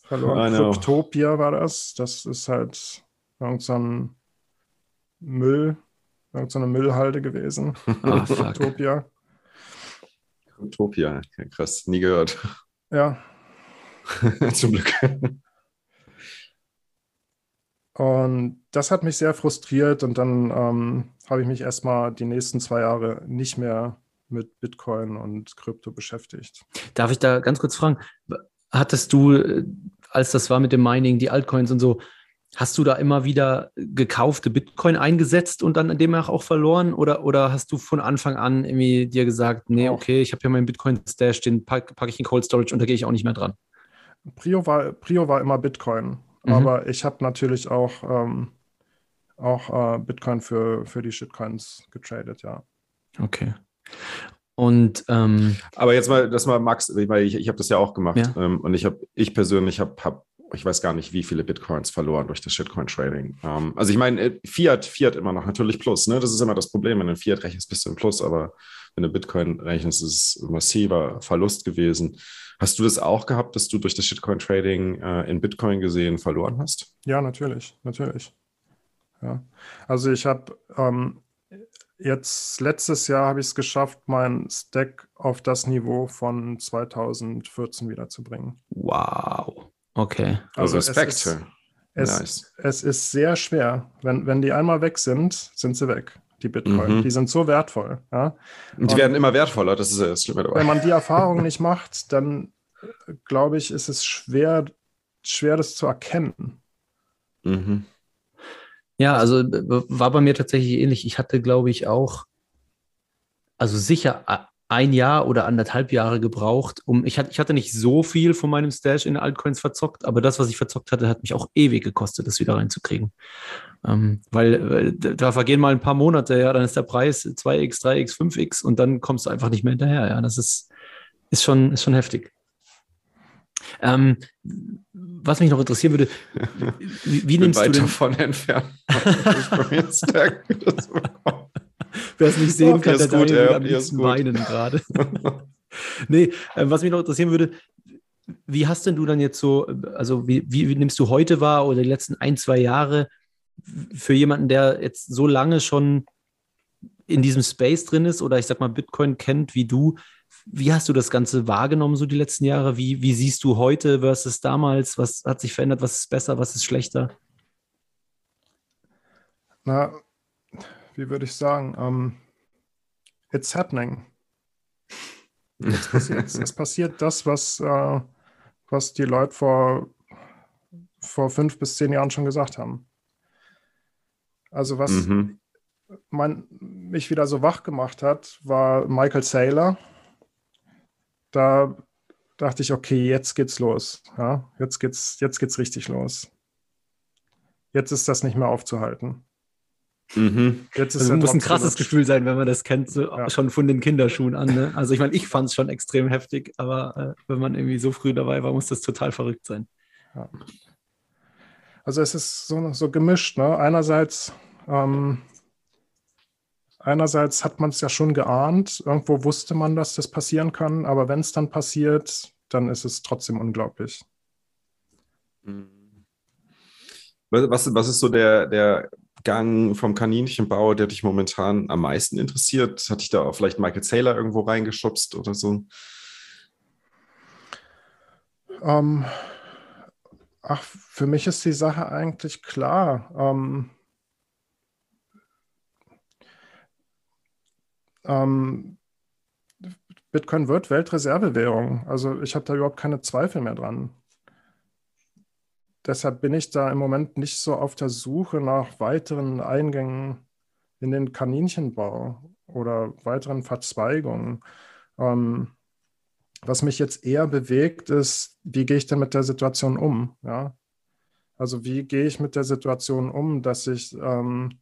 verloren. Cryptopia war das. Das ist halt irgend so ein Müll, irgend so eine Müllhalde gewesen. Ah, Cryptopia. Cryptopia, krass, nie gehört. Ja. Zum Glück. Und das hat mich sehr frustriert und dann ähm, habe ich mich erstmal die nächsten zwei Jahre nicht mehr mit Bitcoin und Krypto beschäftigt. Darf ich da ganz kurz fragen, hattest du, äh, als das war mit dem Mining, die Altcoins und so, hast du da immer wieder gekaufte Bitcoin eingesetzt und dann demnach auch verloren? Oder, oder hast du von Anfang an irgendwie dir gesagt, nee, okay, ich habe ja meinen Bitcoin-Stash, den packe pack ich in Cold Storage und da gehe ich auch nicht mehr dran? Prio war, Prio war immer Bitcoin. Mhm. Aber ich habe natürlich auch, ähm, auch äh, Bitcoin für, für die Shitcoins getradet, ja. Okay. Und ähm, aber jetzt mal, das mal Max, weil ich, ich habe das ja auch gemacht ja. Ähm, und ich habe, ich persönlich habe, hab, ich weiß gar nicht, wie viele Bitcoins verloren durch das Shitcoin-Trading. Ähm, also ich meine, äh, Fiat, Fiat immer noch natürlich Plus, ne? Das ist immer das Problem. Wenn du Fiat rechnest, bist du im Plus, aber wenn du Bitcoin rechnest, ist es ein massiver Verlust gewesen. Hast du das auch gehabt, dass du durch das Shitcoin-Trading äh, in Bitcoin gesehen verloren hast? Ja, natürlich, natürlich. Ja. Also ich habe ähm, jetzt letztes Jahr habe ich es geschafft, meinen Stack auf das Niveau von 2014 wiederzubringen. Wow. Okay. Also, also Respekt. Es ist, es, nice. es ist sehr schwer. Wenn, wenn die einmal weg sind, sind sie weg die Bitcoin. Mhm. Die sind so wertvoll. Ja? Und die und werden immer wertvoller, das ist das Schlimme dabei. Wenn man die Erfahrung nicht macht, dann glaube ich, ist es schwer, schwer, das zu erkennen. Mhm. Ja, also war bei mir tatsächlich ähnlich. Ich hatte, glaube ich, auch, also sicher ein Jahr oder anderthalb Jahre gebraucht, um, ich hatte, ich hatte nicht so viel von meinem Stash in Altcoins verzockt, aber das, was ich verzockt hatte, hat mich auch ewig gekostet, das wieder reinzukriegen. Ähm, weil äh, da vergehen mal ein paar Monate, ja, dann ist der Preis 2x, 3x, 5x und dann kommst du einfach nicht mehr hinterher, ja, das ist, ist schon, ist schon heftig. Ähm, was mich noch interessieren würde, wie, wie nimmst du denn... davon entfernt. Wer es nicht sehen oh, kann, der gut, ja, am liebsten weinen gerade. nee, äh, was mich noch interessieren würde, wie hast denn du dann jetzt so, also wie, wie, wie nimmst du heute wahr oder die letzten ein, zwei Jahre für jemanden, der jetzt so lange schon in diesem Space drin ist oder ich sag mal Bitcoin kennt wie du, wie hast du das Ganze wahrgenommen, so die letzten Jahre? Wie, wie siehst du heute versus damals? Was hat sich verändert? Was ist besser? Was ist schlechter? Na, wie würde ich sagen, um, ähm, it's happening. Es passiert, es passiert das, was, uh, was die Leute vor, vor fünf bis zehn Jahren schon gesagt haben. Also was mhm. man, mich wieder so wach gemacht hat, war Michael Saylor. Da dachte ich, okay, jetzt geht's los. Ja, jetzt geht's, jetzt geht's richtig los. Jetzt ist das nicht mehr aufzuhalten. Mhm. Jetzt ist also muss ein krasses Gefühl sein, wenn man das kennt, so ja. schon von den Kinderschuhen an. Ne? Also ich meine, ich fand es schon extrem heftig, aber äh, wenn man irgendwie so früh dabei war, muss das total verrückt sein. Ja. Also es ist so, so gemischt. Ne? Einerseits, ähm, einerseits hat man es ja schon geahnt, irgendwo wusste man, dass das passieren kann, aber wenn es dann passiert, dann ist es trotzdem unglaublich. Mhm. Was, was ist so der, der Gang vom Kaninchenbau, der dich momentan am meisten interessiert? Hat dich da auch vielleicht Michael Saylor irgendwo reingeschubst oder so? Ähm, ach, für mich ist die Sache eigentlich klar. Ähm, ähm, Bitcoin wird Weltreservewährung. Also ich habe da überhaupt keine Zweifel mehr dran deshalb bin ich da im Moment nicht so auf der Suche nach weiteren Eingängen in den Kaninchenbau oder weiteren Verzweigungen. Ähm, was mich jetzt eher bewegt, ist, wie gehe ich denn mit der Situation um? Ja? Also wie gehe ich mit der Situation um, dass ich, ähm,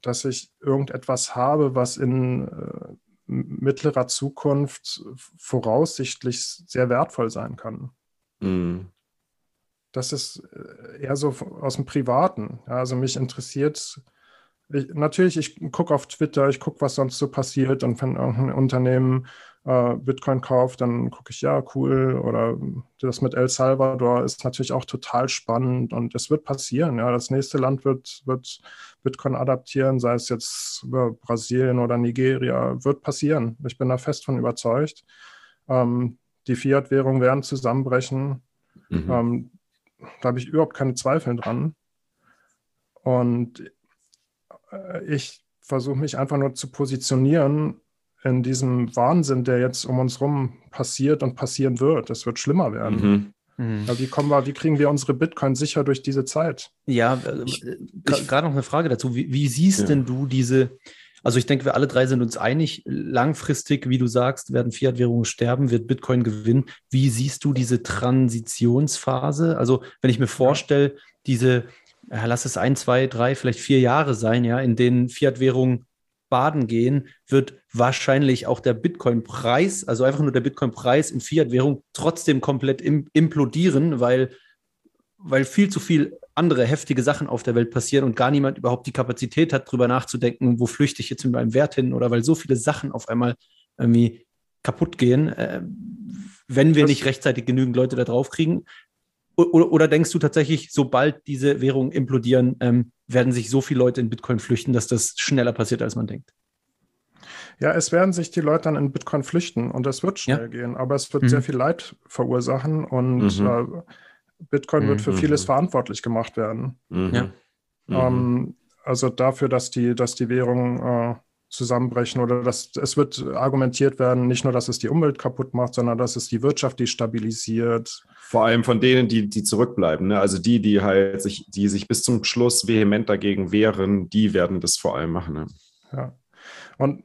dass ich irgendetwas habe, was in äh, mittlerer Zukunft voraussichtlich sehr wertvoll sein kann. Mhm das ist äh, eher so aus dem Privaten. Ja, also mich interessiert, ich, natürlich, ich gucke auf Twitter, ich gucke, was sonst so passiert und wenn irgendein Unternehmen äh, Bitcoin kauft, dann gucke ich, ja, cool. Oder das mit El Salvador ist natürlich auch total spannend und es wird passieren. Ja, das nächste Land wird, wird Bitcoin adaptieren, sei es jetzt Brasilien oder Nigeria, wird passieren. Ich bin da fest von überzeugt. Ähm, die Fiat-Währungen werden zusammenbrechen. Mhm. Ähm, da habe ich überhaupt keine Zweifel dran. Und ich versuche mich einfach nur zu positionieren in diesem Wahnsinn, der jetzt um uns herum passiert und passieren wird. Es wird schlimmer werden. Mhm. Mhm. Ja, wie, kommen wir, wie kriegen wir unsere Bitcoin sicher durch diese Zeit? Ja, äh, gerade noch eine Frage dazu. Wie, wie siehst ja. denn du diese, also ich denke, wir alle drei sind uns einig, langfristig, wie du sagst, werden Fiat-Währungen sterben, wird Bitcoin gewinnen. Wie siehst du diese Transitionsphase? Also wenn ich mir vorstelle, diese, ja, lass es ein, zwei, drei, vielleicht vier Jahre sein, ja, in denen Fiat-Währungen baden gehen, wird wahrscheinlich auch der Bitcoin-Preis, also einfach nur der Bitcoin-Preis in Fiat-Währung trotzdem komplett im, implodieren, weil, weil viel zu viel andere heftige Sachen auf der Welt passieren und gar niemand überhaupt die Kapazität hat, darüber nachzudenken, wo flüchte ich jetzt mit meinem Wert hin oder weil so viele Sachen auf einmal irgendwie kaputt gehen, äh, wenn wir das nicht rechtzeitig genügend Leute da drauf kriegen. Oder, oder, denkst du tatsächlich, sobald diese Währungen implodieren, ähm, werden sich so viele Leute in Bitcoin flüchten, dass das schneller passiert, als man denkt? Ja, es werden sich die Leute dann in Bitcoin flüchten und es wird schnell ja. gehen, aber es wird mhm. sehr viel Leid verursachen und mhm. äh, Bitcoin mhm. wird für vieles mhm. verantwortlich gemacht werden. Mhm. Ja. Ähm, also dafür, dass die, dass die Währung äh, zusammenbrechen oder dass es wird argumentiert werden, nicht nur, dass es die Umwelt kaputt macht, sondern dass es die Wirtschaft destabilisiert. Vor allem von denen, die, die zurückbleiben. Ne? Also die, die halt sich, die sich bis zum Schluss vehement dagegen wehren, die werden das vor allem machen. Ne? Ja. Und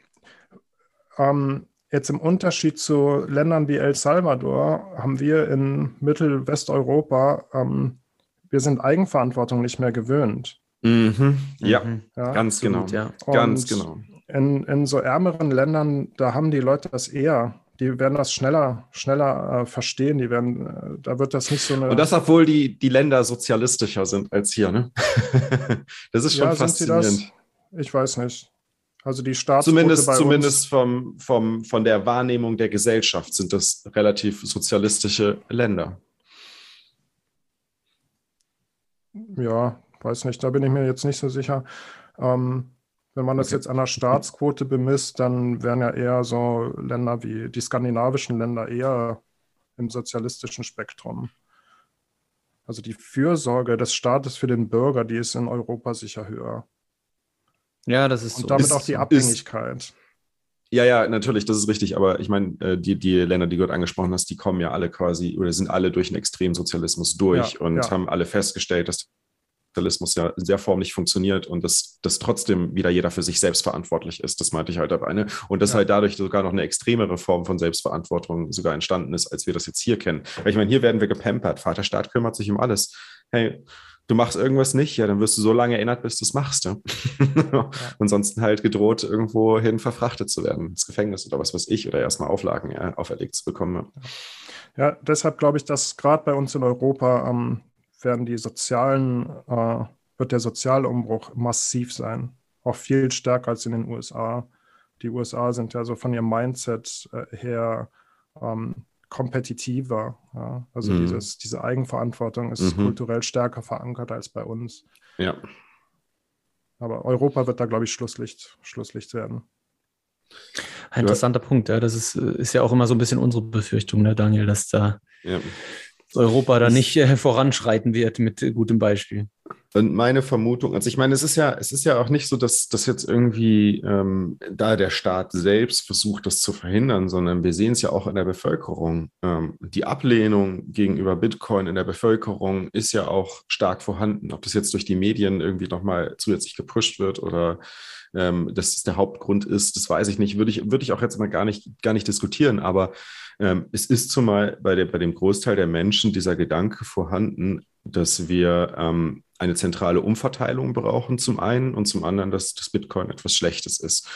ähm, jetzt im Unterschied zu Ländern wie El Salvador haben wir in Mittelwesteuropa, ähm, wir sind Eigenverantwortung nicht mehr gewöhnt. Mhm. Ja, ja, ganz genau. Ja. Ganz genau in, in so ärmeren Ländern, da haben die Leute das eher. Die werden das schneller, schneller äh, verstehen. Die werden, äh, da wird das nicht so eine. Und das, obwohl die, die Länder sozialistischer sind als hier, ne? das ist schon ja, faszinierend. Ich weiß nicht. Also die Staats Zumindest, zumindest vom, vom, von der Wahrnehmung der Gesellschaft sind das relativ sozialistische Länder. Ja, weiß nicht, da bin ich mir jetzt nicht so sicher. Ähm, wenn man das okay. jetzt an der Staatsquote bemisst, dann wären ja eher so Länder wie die skandinavischen Länder eher im sozialistischen Spektrum. Also die Fürsorge des Staates für den Bürger, die ist in Europa sicher höher. Ja, das ist Und so. damit ist, auch die Abhängigkeit. Ist, ja, ja, natürlich, das ist richtig. Aber ich meine, äh, die, die Länder, die du angesprochen hast, die kommen ja alle quasi oder sind alle durch einen Extremsozialismus durch ja, und ja. haben alle festgestellt, dass Kapitalismus ja in der Form nicht funktioniert und dass, dass trotzdem wieder jeder für sich selbst verantwortlich ist. Das meinte ich halt dabei. Ne? Und dass ja. halt dadurch sogar noch eine extremere Form von Selbstverantwortung sogar entstanden ist, als wir das jetzt hier kennen. Weil ich meine, hier werden wir gepampert. Vaterstaat kümmert sich um alles. Hey, du machst irgendwas nicht, ja, dann wirst du so lange erinnert, bis du es machst. Ja? ja. Ansonsten halt gedroht, irgendwo hin verfrachtet zu werden, ins Gefängnis oder was weiß ich, oder erstmal Auflagen ja, auferlegt zu bekommen. Ja, deshalb glaube ich, dass gerade bei uns in Europa ähm, werden die sozialen, äh, wird der soziale Umbruch massiv sein. Auch viel stärker als in den USA. Die USA sind ja so von ihrem Mindset äh, her ähm, kompetitiver. Ja? Also mhm. dieses, diese Eigenverantwortung ist mhm. kulturell stärker verankert als bei uns. Ja. Aber Europa wird da, glaube ich, Schlusslicht, Schlusslicht werden. Ein interessanter ja. Punkt, ja. Das ist, ist ja auch immer so ein bisschen unsere Befürchtung, ne, Daniel, dass da ja. Europa da nicht äh, voranschreiten wird mit äh, gutem Beispiel. Und meine Vermutung, also ich meine, es ist ja, es ist ja auch nicht so, dass, dass jetzt irgendwie ähm, da der Staat selbst versucht, das zu verhindern, sondern wir sehen es ja auch in der Bevölkerung. Ähm, die Ablehnung gegenüber Bitcoin in der Bevölkerung ist ja auch stark vorhanden. Ob das jetzt durch die Medien irgendwie nochmal zusätzlich gepusht wird oder ähm, dass das der Hauptgrund ist, das weiß ich nicht. Würde ich, würde ich auch jetzt mal gar nicht, gar nicht diskutieren, aber es ist zumal bei, der, bei dem Großteil der Menschen dieser Gedanke vorhanden, dass wir ähm, eine zentrale Umverteilung brauchen, zum einen, und zum anderen, dass das Bitcoin etwas Schlechtes ist.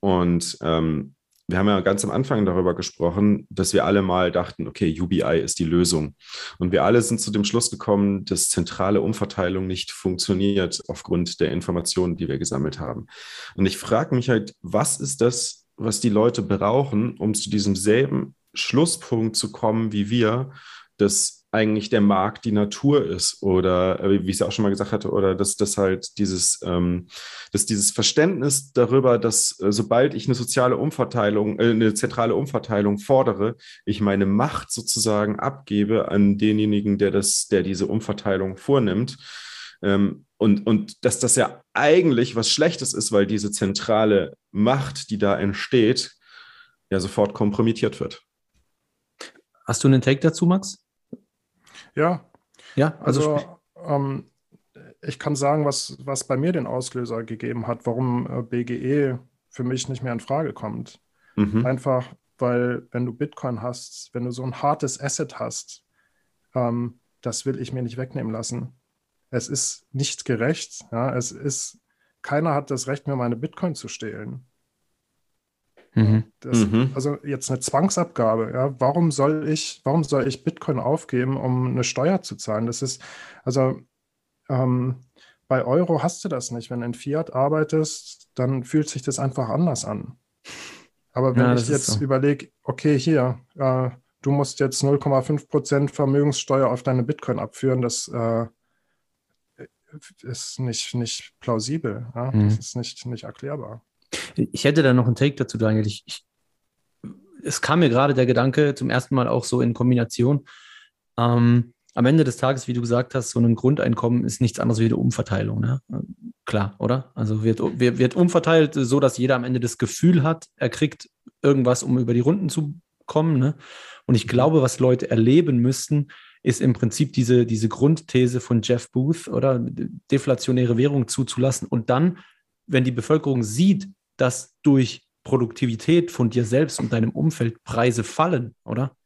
Und ähm, wir haben ja ganz am Anfang darüber gesprochen, dass wir alle mal dachten, okay, UBI ist die Lösung. Und wir alle sind zu dem Schluss gekommen, dass zentrale Umverteilung nicht funktioniert aufgrund der Informationen, die wir gesammelt haben. Und ich frage mich halt, was ist das, was die Leute brauchen, um zu diesem selben Schlusspunkt zu kommen wie wir, dass eigentlich der Markt die Natur ist oder äh, wie ich es auch schon mal gesagt hatte, oder dass das halt dieses, ähm, dass dieses Verständnis darüber, dass äh, sobald ich eine soziale Umverteilung, äh, eine zentrale Umverteilung fordere, ich meine Macht sozusagen abgebe an denjenigen, der das, der diese Umverteilung vornimmt. Ähm, und, und dass das ja eigentlich was Schlechtes ist, weil diese zentrale Macht, die da entsteht, ja sofort kompromittiert wird. Hast du einen Take dazu, Max? Ja. Ja, also, also ähm, ich kann sagen, was, was bei mir den Auslöser gegeben hat, warum äh, BGE für mich nicht mehr in Frage kommt. Mhm. Einfach, weil wenn du Bitcoin hast, wenn du so ein hartes Asset hast, ähm, das will ich mir nicht wegnehmen lassen. Es ist nicht gerecht. Ja? Es ist, keiner hat das Recht, mir meine Bitcoin zu stehlen. Mhm. Das, mhm. Also jetzt eine Zwangsabgabe, ja, warum soll ich, warum soll ich Bitcoin aufgeben, um eine Steuer zu zahlen? Das ist, also ähm, bei Euro hast du das nicht. Wenn du in Fiat arbeitest, dann fühlt sich das einfach anders an. Aber wenn ja, ich jetzt so. überlege, okay, hier, äh, du musst jetzt 0,5% Vermögenssteuer auf deine Bitcoin abführen, das äh, ist nicht, nicht plausibel. Ja? Mhm. Das ist nicht, nicht erklärbar. Ich hätte da noch einen Take dazu, Daniel. Ich, ich, es kam mir gerade der Gedanke zum ersten Mal auch so in Kombination. Ähm, am Ende des Tages, wie du gesagt hast, so ein Grundeinkommen ist nichts anderes wie eine Umverteilung. Ne? klar, oder? Also wird, wird, umverteilt, so dass jeder am Ende das Gefühl hat, er kriegt irgendwas, um über die Runden zu kommen. Ne? Und ich glaube, was Leute erleben müssten, ist im Prinzip diese, diese Grundthese von Jeff Booth oder deflationäre Währung zuzulassen. Und dann, wenn die Bevölkerung sieht, dass durch Produktivität von dir selbst und deinem Umfeld Preise fallen, oder?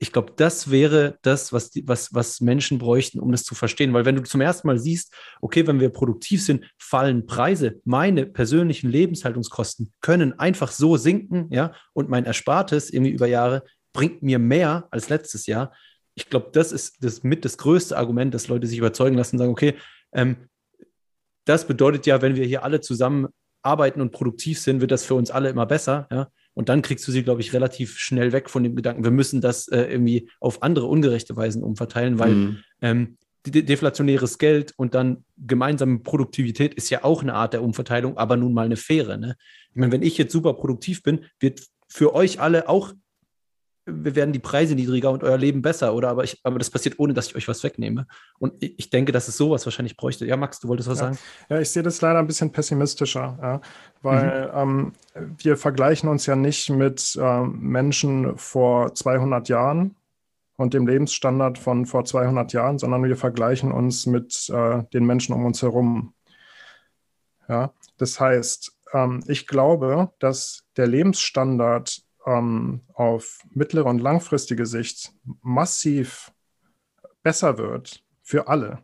Ich glaube, das wäre das, was, die, was, was Menschen bräuchten, um das zu verstehen. Weil wenn du zum ersten Mal siehst, okay, wenn wir produktiv sind, fallen Preise, meine persönlichen Lebenshaltungskosten können einfach so sinken, ja, und mein Erspartes irgendwie über Jahre bringt mir mehr als letztes Jahr. Ich glaube, das ist das mit das größte Argument, dass Leute sich überzeugen lassen und sagen, okay, ähm, das bedeutet ja, wenn wir hier alle zusammen arbeiten und produktiv sind, wird das für uns alle immer besser. Ja? Und dann kriegst du sie, glaube ich, relativ schnell weg von dem Gedanken, wir müssen das äh, irgendwie auf andere ungerechte Weisen umverteilen, weil mhm. ähm, de deflationäres Geld und dann gemeinsame Produktivität ist ja auch eine Art der Umverteilung, aber nun mal eine faire. Ne? Ich meine, wenn ich jetzt super produktiv bin, wird für euch alle auch wir werden die Preise niedriger und euer Leben besser, oder? Aber, ich, aber das passiert, ohne dass ich euch was wegnehme. Und ich denke, dass es sowas wahrscheinlich bräuchte. Ja, Max, du wolltest was ja. sagen? Ja, ich sehe das leider ein bisschen pessimistischer, ja? weil mhm. ähm, wir vergleichen uns ja nicht mit ähm, Menschen vor 200 Jahren und dem Lebensstandard von vor 200 Jahren, sondern wir vergleichen uns mit äh, den Menschen um uns herum. Ja, das heißt, ähm, ich glaube, dass der Lebensstandard ähm, auf mittlere und langfristige Sicht massiv besser wird für alle.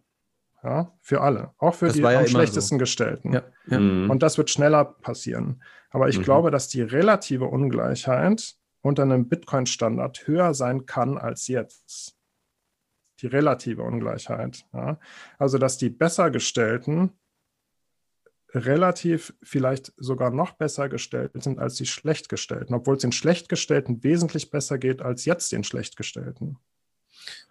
Ja, für alle, auch für das die ja am schlechtesten so. Gestellten. Ja, ja. Mhm. Und das wird schneller passieren. Aber ich mhm. glaube, dass die relative Ungleichheit unter einem Bitcoin-Standard höher sein kann als jetzt. Die relative Ungleichheit. Ja. Also, dass die Bessergestellten relativ vielleicht sogar noch besser gestellt sind als die Schlechtgestellten, obwohl es den Schlechtgestellten wesentlich besser geht als jetzt den Schlechtgestellten.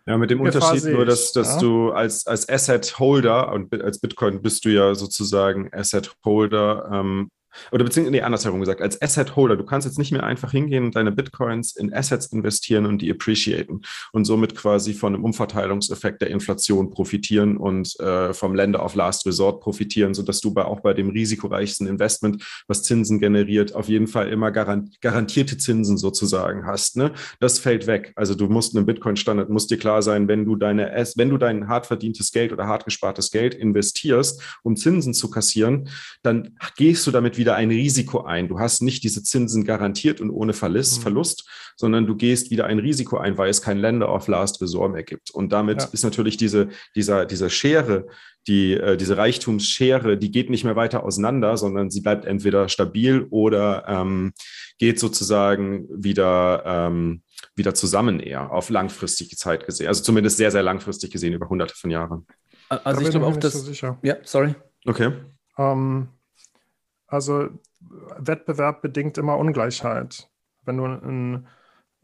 Ja, mit dem Unterschied nur, dass, dass ja. du als, als Asset Holder und als Bitcoin bist du ja sozusagen Asset Holder ähm, oder beziehungsweise, nee, andersherum gesagt, als Asset Holder, du kannst jetzt nicht mehr einfach hingehen und deine Bitcoins in Assets investieren und die appreciaten und somit quasi von einem Umverteilungseffekt der Inflation profitieren und äh, vom Lender of Last Resort profitieren, sodass du bei, auch bei dem risikoreichsten Investment, was Zinsen generiert, auf jeden Fall immer garant, garantierte Zinsen sozusagen hast. Ne? Das fällt weg. Also du musst einen Bitcoin-Standard, muss dir klar sein, wenn du deine, wenn du dein hart verdientes Geld oder hart gespartes Geld investierst, um Zinsen zu kassieren, dann gehst du damit wieder ein Risiko ein. Du hast nicht diese Zinsen garantiert und ohne Verlust, mhm. Verlust sondern du gehst wieder ein Risiko ein, weil es kein Lender of Last Resort mehr gibt. Und damit ja. ist natürlich diese, dieser, diese Schere, die, äh, diese Reichtumsschere, die geht nicht mehr weiter auseinander, sondern sie bleibt entweder stabil oder ähm, geht sozusagen wieder, ähm, wieder zusammen eher auf langfristige Zeit gesehen. Also zumindest sehr, sehr langfristig gesehen über hunderte von Jahren. Also da ich glaube auch, dass. So ja, sorry. Okay. Ähm, also Wettbewerb bedingt immer Ungleichheit. Wenn du ein,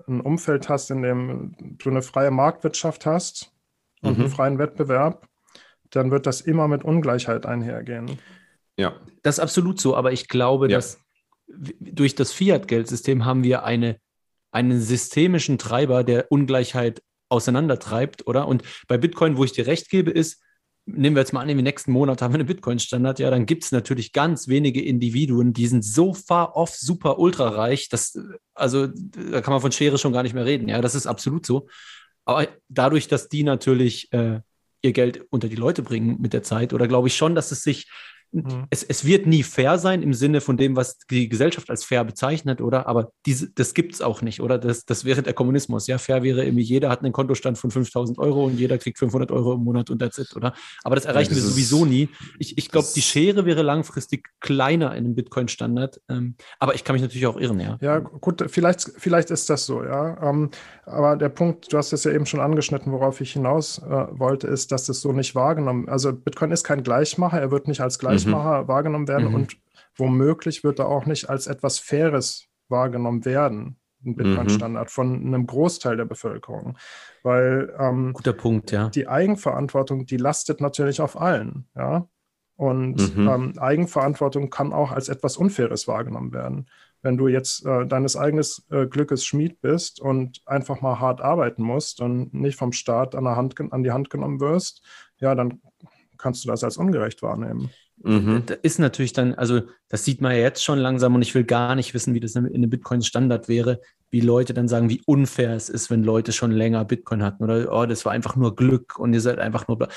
ein Umfeld hast, in dem du eine freie Marktwirtschaft hast und mhm. einen freien Wettbewerb, dann wird das immer mit Ungleichheit einhergehen. Ja. Das ist absolut so, aber ich glaube, ja. dass durch das Fiat-Geldsystem haben wir eine, einen systemischen Treiber, der Ungleichheit auseinandertreibt, oder? Und bei Bitcoin, wo ich dir recht gebe, ist, nehmen wir jetzt mal an, im nächsten Monat haben wir einen Bitcoin-Standard, ja, dann gibt es natürlich ganz wenige Individuen, die sind so far off super ultra reich, dass, also da kann man von Schere schon gar nicht mehr reden, ja, das ist absolut so. Aber dadurch, dass die natürlich äh, ihr Geld unter die Leute bringen mit der Zeit, oder glaube ich schon, dass es sich Mhm. Es, es, wird nie fair sein im Sinne von dem, was die Gesellschaft als fair bezeichnet, oder? Aber diese, das gibt es auch nicht, oder? Das, das wäre der Kommunismus. Ja, fair wäre irgendwie, jeder hat einen Kontostand von 5000 Euro und jeder kriegt 500 Euro im Monat und that's it, oder? Aber das erreichen ja, das wir sowieso nie. Ich, ich glaube, die Schere wäre langfristig kleiner in einem Bitcoin-Standard. Ähm, aber ich kann mich natürlich auch irren, ja. Ja, gut, vielleicht, vielleicht ist das so, ja. Ähm, aber der Punkt, du hast es ja eben schon angeschnitten, worauf ich hinaus äh, wollte, ist, dass es so nicht wahrgenommen Also Bitcoin ist kein Gleichmacher, er wird nicht als Gleichmacher Gleichmacher mhm. wahrgenommen werden mhm. und womöglich wird er auch nicht als etwas Faires wahrgenommen werden, ein Bitcoin-Standard mhm. von einem Großteil der Bevölkerung. Weil ähm, guter Punkt, ja. Die Eigenverantwortung, die lastet natürlich auf allen, ja. Und mhm. ähm, Eigenverantwortung kann auch als etwas Unfaires wahrgenommen werden. Wenn du jetzt äh, deines eigenen äh, Glückes Schmied bist und einfach mal hart arbeiten musst und nicht vom Staat an, der Hand, an die Hand genommen wirst, ja, dann kannst du das als ungerecht wahrnehmen. Mhm. Da ist natürlich dann, also das sieht man ja jetzt schon langsam und ich will gar nicht wissen, wie das in einem Bitcoin-Standard wäre, wie Leute dann sagen, wie unfair es ist, wenn Leute schon länger Bitcoin hatten oder oh, das war einfach nur Glück und ihr seid einfach nur,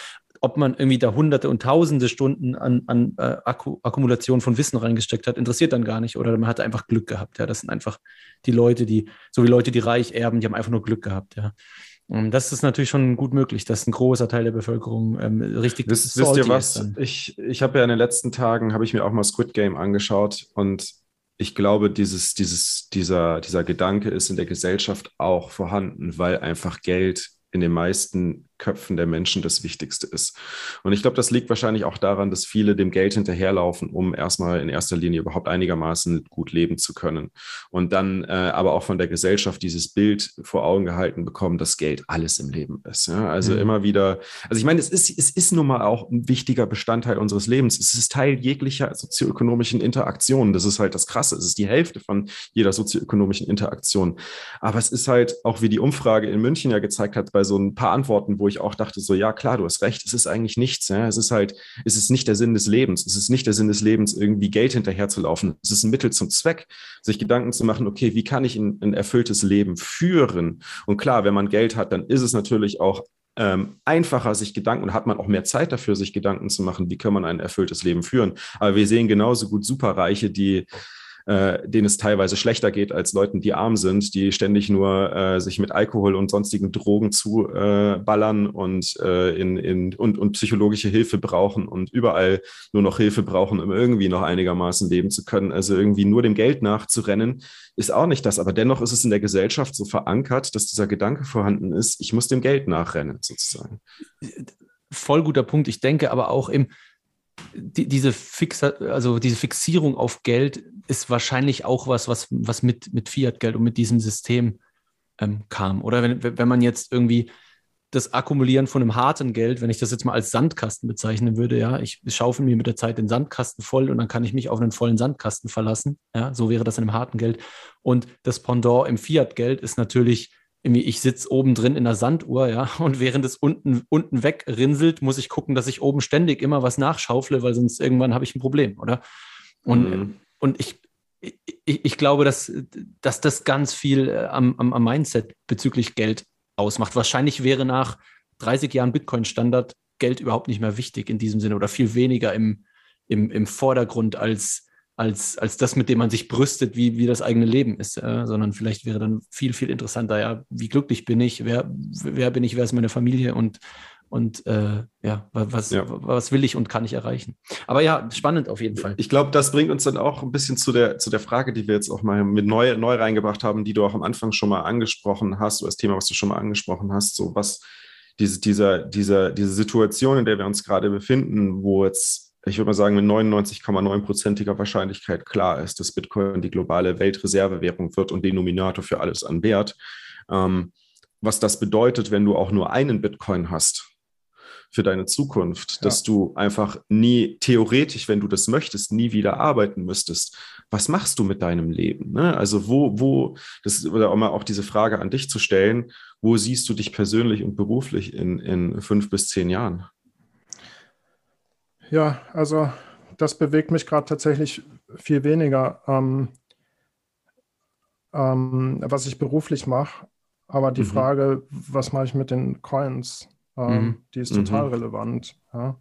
ob man irgendwie da hunderte und tausende Stunden an, an äh, Akku Akkumulation von Wissen reingesteckt hat, interessiert dann gar nicht oder man hat einfach Glück gehabt. Ja, das sind einfach die Leute, die, so wie Leute, die reich erben, die haben einfach nur Glück gehabt. Ja. Und das ist natürlich schon gut möglich, dass ein großer Teil der Bevölkerung ähm, richtig Wisst, wisst ihr was? Ich, ich habe ja in den letzten Tagen, habe ich mir auch mal Squid Game angeschaut und ich glaube, dieses, dieses, dieser, dieser Gedanke ist in der Gesellschaft auch vorhanden, weil einfach Geld in den meisten Köpfen der Menschen das Wichtigste ist. Und ich glaube, das liegt wahrscheinlich auch daran, dass viele dem Geld hinterherlaufen, um erstmal in erster Linie überhaupt einigermaßen gut leben zu können. Und dann äh, aber auch von der Gesellschaft dieses Bild vor Augen gehalten bekommen, dass Geld alles im Leben ist. Ja? Also mhm. immer wieder, also ich meine, es ist, es ist nun mal auch ein wichtiger Bestandteil unseres Lebens. Es ist Teil jeglicher sozioökonomischen Interaktionen. Das ist halt das Krasse. Es ist die Hälfte von jeder sozioökonomischen Interaktion. Aber es ist halt, auch wie die Umfrage in München ja gezeigt hat, bei so ein paar Antworten, wo wo ich auch dachte, so, ja, klar, du hast recht, es ist eigentlich nichts. Ja? Es ist halt, es ist nicht der Sinn des Lebens. Es ist nicht der Sinn des Lebens, irgendwie Geld hinterherzulaufen. Es ist ein Mittel zum Zweck, sich Gedanken zu machen, okay, wie kann ich ein, ein erfülltes Leben führen? Und klar, wenn man Geld hat, dann ist es natürlich auch ähm, einfacher, sich Gedanken und hat man auch mehr Zeit dafür, sich Gedanken zu machen, wie kann man ein erfülltes Leben führen. Aber wir sehen genauso gut Superreiche, die äh, denen es teilweise schlechter geht als Leuten, die arm sind, die ständig nur äh, sich mit Alkohol und sonstigen Drogen zuballern äh, und, äh, in, in, und, und psychologische Hilfe brauchen und überall nur noch Hilfe brauchen, um irgendwie noch einigermaßen leben zu können. Also irgendwie nur dem Geld nachzurennen, ist auch nicht das. Aber dennoch ist es in der Gesellschaft so verankert, dass dieser Gedanke vorhanden ist, ich muss dem Geld nachrennen, sozusagen. Voll guter Punkt. Ich denke aber auch im, die, diese, Fixa, also diese Fixierung auf Geld ist wahrscheinlich auch was, was, was mit, mit Fiat-Geld und mit diesem System ähm, kam. Oder wenn, wenn man jetzt irgendwie das Akkumulieren von einem harten Geld, wenn ich das jetzt mal als Sandkasten bezeichnen würde, ja, ich schaufel mir mit der Zeit den Sandkasten voll und dann kann ich mich auf einen vollen Sandkasten verlassen. Ja, so wäre das in einem harten Geld. Und das Pendant im Fiat-Geld ist natürlich irgendwie, ich sitze oben drin in der Sanduhr, ja, und während es unten, unten wegrinselt, muss ich gucken, dass ich oben ständig immer was nachschaufle, weil sonst irgendwann habe ich ein Problem, oder? Und, mhm. und ich, ich, ich, glaube, dass, dass das ganz viel äh, am, am, am Mindset bezüglich Geld ausmacht. Wahrscheinlich wäre nach 30 Jahren Bitcoin-Standard Geld überhaupt nicht mehr wichtig in diesem Sinne oder viel weniger im, im, im Vordergrund als, als, als das, mit dem man sich brüstet, wie, wie das eigene Leben ist, äh, sondern vielleicht wäre dann viel, viel interessanter, ja, wie glücklich bin ich, wer, wer bin ich, wer ist meine Familie und, und äh, ja, was, ja. was will ich und kann ich erreichen. Aber ja, spannend auf jeden Fall. Ich glaube, das bringt uns dann auch ein bisschen zu der, zu der Frage, die wir jetzt auch mal mit neu, neu reingebracht haben, die du auch am Anfang schon mal angesprochen hast, oder das Thema, was du schon mal angesprochen hast, so was diese, dieser, dieser, diese Situation, in der wir uns gerade befinden, wo jetzt ich würde mal sagen, mit 99,9%iger Wahrscheinlichkeit klar ist, dass Bitcoin die globale Weltreservewährung wird und Denominator für alles an Wert. Ähm, was das bedeutet, wenn du auch nur einen Bitcoin hast für deine Zukunft, ja. dass du einfach nie, theoretisch, wenn du das möchtest, nie wieder arbeiten müsstest. Was machst du mit deinem Leben? Ne? Also wo, wo, das ist oder auch mal auch diese Frage an dich zu stellen, wo siehst du dich persönlich und beruflich in, in fünf bis zehn Jahren? Ja, also das bewegt mich gerade tatsächlich viel weniger, ähm, ähm, was ich beruflich mache. Aber die mhm. Frage, was mache ich mit den Coins, ähm, mhm. die ist total mhm. relevant. Ja?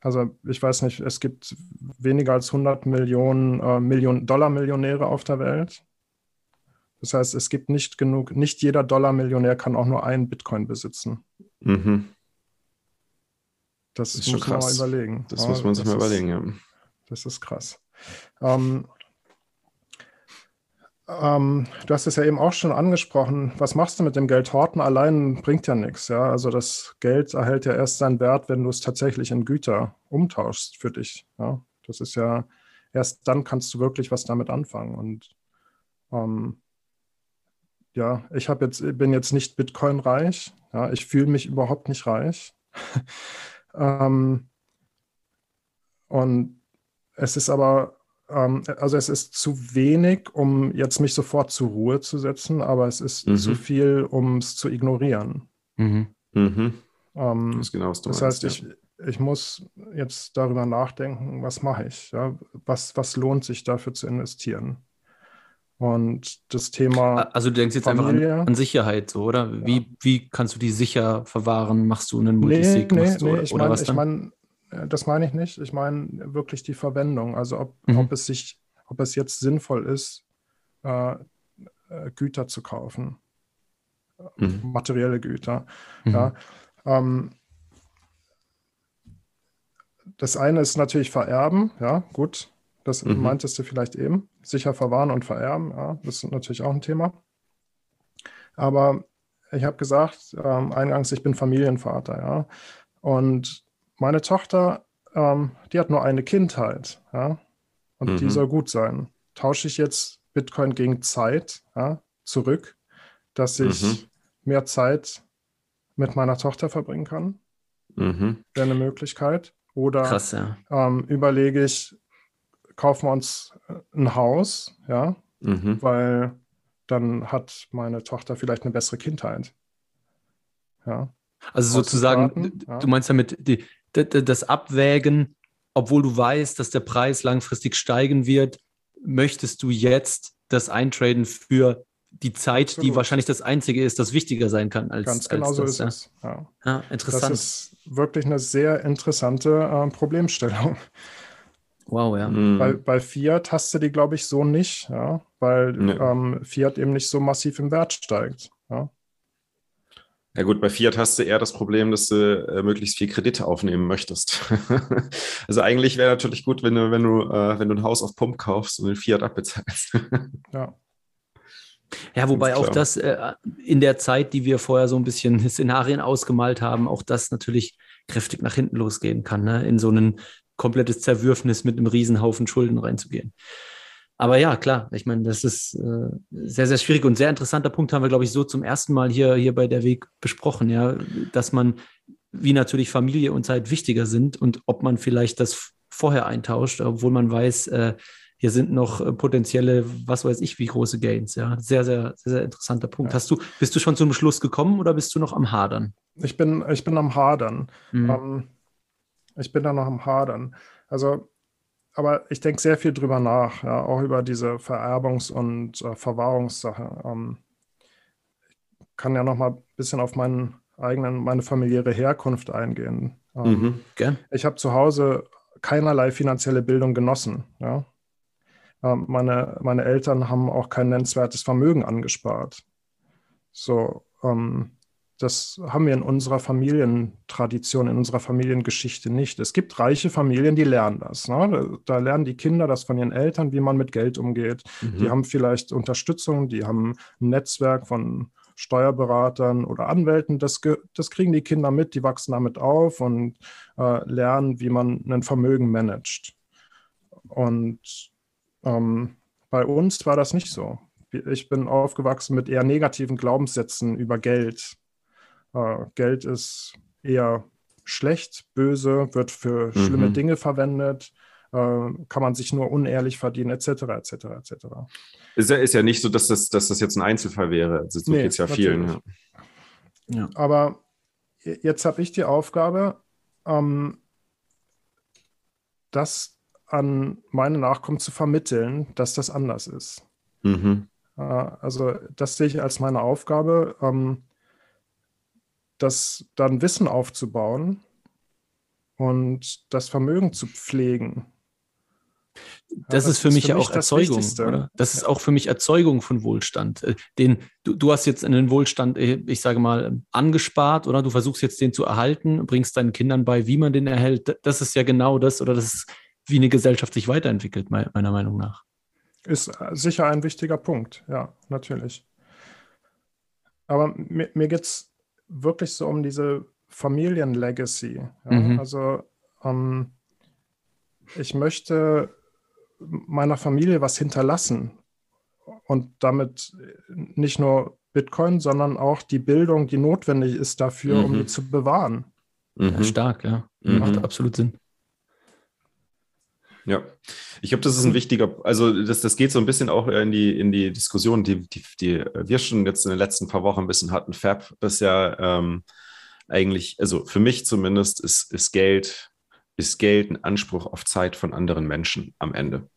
Also ich weiß nicht, es gibt weniger als 100 Millionen, äh, Millionen Dollar-Millionäre auf der Welt. Das heißt, es gibt nicht genug, nicht jeder Dollar-Millionär kann auch nur einen Bitcoin besitzen. Mhm. Das, ist muss man mal überlegen. Das ja, muss man sich mal überlegen, ja. Das ist krass. Ähm, ähm, du hast es ja eben auch schon angesprochen. Was machst du mit dem Geld? Horten allein bringt ja nichts. Ja? Also das Geld erhält ja erst seinen Wert, wenn du es tatsächlich in Güter umtauschst für dich. Ja? Das ist ja, erst dann kannst du wirklich was damit anfangen. Und ähm, ja, ich jetzt, bin jetzt nicht Bitcoin-reich. Ja? Ich fühle mich überhaupt nicht reich. Ähm, und es ist aber, ähm, also es ist zu wenig, um jetzt mich sofort zur Ruhe zu setzen, aber es ist mhm. zu viel, um es zu ignorieren. Mhm. Mhm. Ähm, das, genau, das heißt, ich, ich muss jetzt darüber nachdenken, was mache ich? Ja? Was, was lohnt sich dafür zu investieren? Und das Thema. Also du denkst jetzt Familie, einfach an, an, Sicherheit, so, oder? Wie, ja. wie kannst du die sicher verwahren? Machst du einen Multisig? Nee, nee, nee, oder, ich meine, ich mein, äh, das meine ich nicht. Ich meine wirklich die Verwendung. Also ob, mhm. ob es sich, ob es jetzt sinnvoll ist, äh, äh Güter zu kaufen. Mhm. Materielle Güter. Mhm. Ja. Ähm, das eine ist natürlich vererben, ja, gut. Das mhm. meintest du vielleicht eben. Sicher verwahren und vererben, ja, das ist natürlich auch ein Thema. Aber ich habe gesagt, ähm, eingangs, ich bin Familienvater, ja. Und meine Tochter, ähm, die hat nur eine Kindheit, ja. Und mhm. die soll gut sein. Tausche ich jetzt Bitcoin gegen Zeit ja, zurück, dass ich mhm. mehr Zeit mit meiner Tochter verbringen kann? Mhm. Wäre eine Möglichkeit. Oder Krass, ja. ähm, überlege ich, kaufen wir uns äh, ein Haus, ja, mhm. weil dann hat meine Tochter vielleicht eine bessere Kindheit. Ja. Also sozusagen, ja. du meinst damit die, das Abwägen, obwohl du weißt, dass der Preis langfristig steigen wird, möchtest du jetzt das eintraden für die Zeit, Absolut. die wahrscheinlich das Einzige ist, das wichtiger sein kann als Ganz genau als so ist ja. es. Ja. ja. interessant. Das ist wirklich eine sehr interessante äh, Problemstellung. Wow, ja. Mhm. Bei, bei Fiat hast du die, glaube ich, so nicht, ja, weil nee. ähm, Fiat eben nicht so massiv im Wert steigt. Ja. Ja gut, bei Fiat hast du eher das Problem, dass du äh, möglichst viel Kredite aufnehmen möchtest. also eigentlich wäre natürlich gut, wenn du, wenn du, äh, wenn du ein Haus auf Pump kaufst und den Fiat abbezahlst. ja. Ja, wobei auch das äh, in der Zeit, die wir vorher so ein bisschen Szenarien ausgemalt haben, auch das natürlich kräftig nach hinten losgehen kann, ne? in so ein komplettes Zerwürfnis mit einem Riesenhaufen Schulden reinzugehen. Aber ja, klar, ich meine, das ist äh, sehr, sehr schwierig und sehr interessanter Punkt haben wir, glaube ich, so zum ersten Mal hier, hier bei der Weg besprochen, ja, dass man, wie natürlich Familie und Zeit wichtiger sind und ob man vielleicht das vorher eintauscht, obwohl man weiß, äh, hier sind noch äh, potenzielle, was weiß ich, wie große Gains. Ja, sehr, sehr, sehr, sehr interessanter Punkt. Ja. Hast du, bist du schon zum Schluss gekommen oder bist du noch am Hadern? Ich bin, ich bin am Hadern. Mhm. Ähm, ich bin da noch am Hadern. Also, aber ich denke sehr viel drüber nach, ja, auch über diese Vererbungs- und äh, Verwahrungssache. Ähm, ich kann ja noch mal ein bisschen auf meinen eigenen, meine familiäre Herkunft eingehen. Ähm, mhm, gern. Ich habe zu Hause keinerlei finanzielle Bildung genossen. Ja? Ähm, meine, meine Eltern haben auch kein nennenswertes Vermögen angespart. So, ähm, das haben wir in unserer Familientradition, in unserer Familiengeschichte nicht. Es gibt reiche Familien, die lernen das. Ne? Da lernen die Kinder das von ihren Eltern, wie man mit Geld umgeht. Mhm. Die haben vielleicht Unterstützung, die haben ein Netzwerk von Steuerberatern oder Anwälten. Das, das kriegen die Kinder mit, die wachsen damit auf und äh, lernen, wie man ein Vermögen managt. Und ähm, bei uns war das nicht so. Ich bin aufgewachsen mit eher negativen Glaubenssätzen über Geld. Äh, Geld ist eher schlecht, böse, wird für mhm. schlimme Dinge verwendet, äh, kann man sich nur unehrlich verdienen, etc., etc., etc. Ist ja, ist ja nicht so, dass das, dass das jetzt ein Einzelfall wäre. Also so nee, geht es ja vielen. Ja. ja. Aber jetzt habe ich die Aufgabe, ähm, das an meine Nachkommen zu vermitteln, dass das anders ist. Mhm. Äh, also das sehe ich als meine Aufgabe, ähm, das dann Wissen aufzubauen und das Vermögen zu pflegen. Das, ja, ist für mich ja auch Erzeugung, oder? Das ist auch für mich Erzeugung von Wohlstand. Äh, den, du, du hast jetzt einen Wohlstand, äh, ich sage mal, angespart, oder? Du versuchst jetzt den zu erhalten, bringst deinen Kindern bei, wie man den erhält. Das ist ja genau das, oder das ist wie eine Gesellschaft sich weiterentwickelt, meiner Meinung nach. Ist äh, sicher ein wichtiger Punkt, ja, natürlich. Aber mir, mir geht es wirklich so um diese Familienlegacy. Ja? Mhm. Also ähm, ich möchte meiner Familie was hinterlassen und damit nicht nur Bitcoin, sondern auch die Bildung, die notwendig ist dafür, mhm. um die zu bewahren. Mhm. Stark, ja. Macht mhm. absolut Sinn. Ja, ich glaube, das ist ein wichtiger, also das, das geht so ein bisschen auch in die, in die Diskussion, die, die, die wir schon jetzt in den letzten paar Wochen ein bisschen hatten. Fab ist ja ähm, eigentlich, also für mich zumindest, ist, ist Geld, ist Geld ein Anspruch auf Zeit von anderen Menschen am Ende.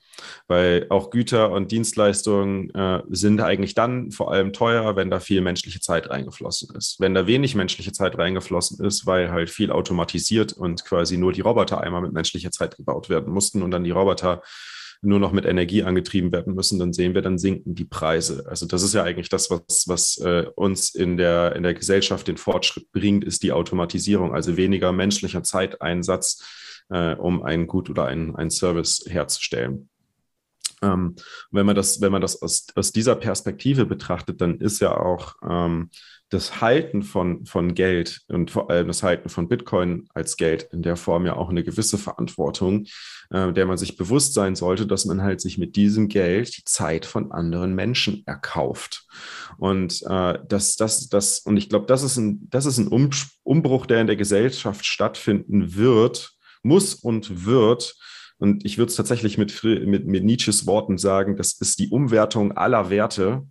Weil auch Güter und Dienstleistungen äh, sind eigentlich dann vor allem teuer, wenn da viel menschliche Zeit reingeflossen ist. Wenn da wenig menschliche Zeit reingeflossen ist, weil halt viel automatisiert und quasi nur die Roboter einmal mit menschlicher Zeit gebaut werden mussten und dann die Roboter nur noch mit Energie angetrieben werden müssen, dann sehen wir, dann sinken die Preise. Also das ist ja eigentlich das, was, was äh, uns in der, in der Gesellschaft den Fortschritt bringt, ist die Automatisierung, also weniger menschlicher Zeiteinsatz, äh, um ein Gut oder ein, ein Service herzustellen. Ähm, wenn man das, wenn man das aus, aus dieser Perspektive betrachtet, dann ist ja auch ähm, das Halten von, von Geld und vor allem das Halten von Bitcoin als Geld in der Form ja auch eine gewisse Verantwortung, äh, der man sich bewusst sein sollte, dass man halt sich mit diesem Geld die Zeit von anderen Menschen erkauft. Und äh, das, das, das, und ich glaube, das ist ein, das ist ein Umbruch, der in der Gesellschaft stattfinden wird, muss und wird, und ich würde es tatsächlich mit, mit, mit Nietzsches Worten sagen, das ist die Umwertung aller Werte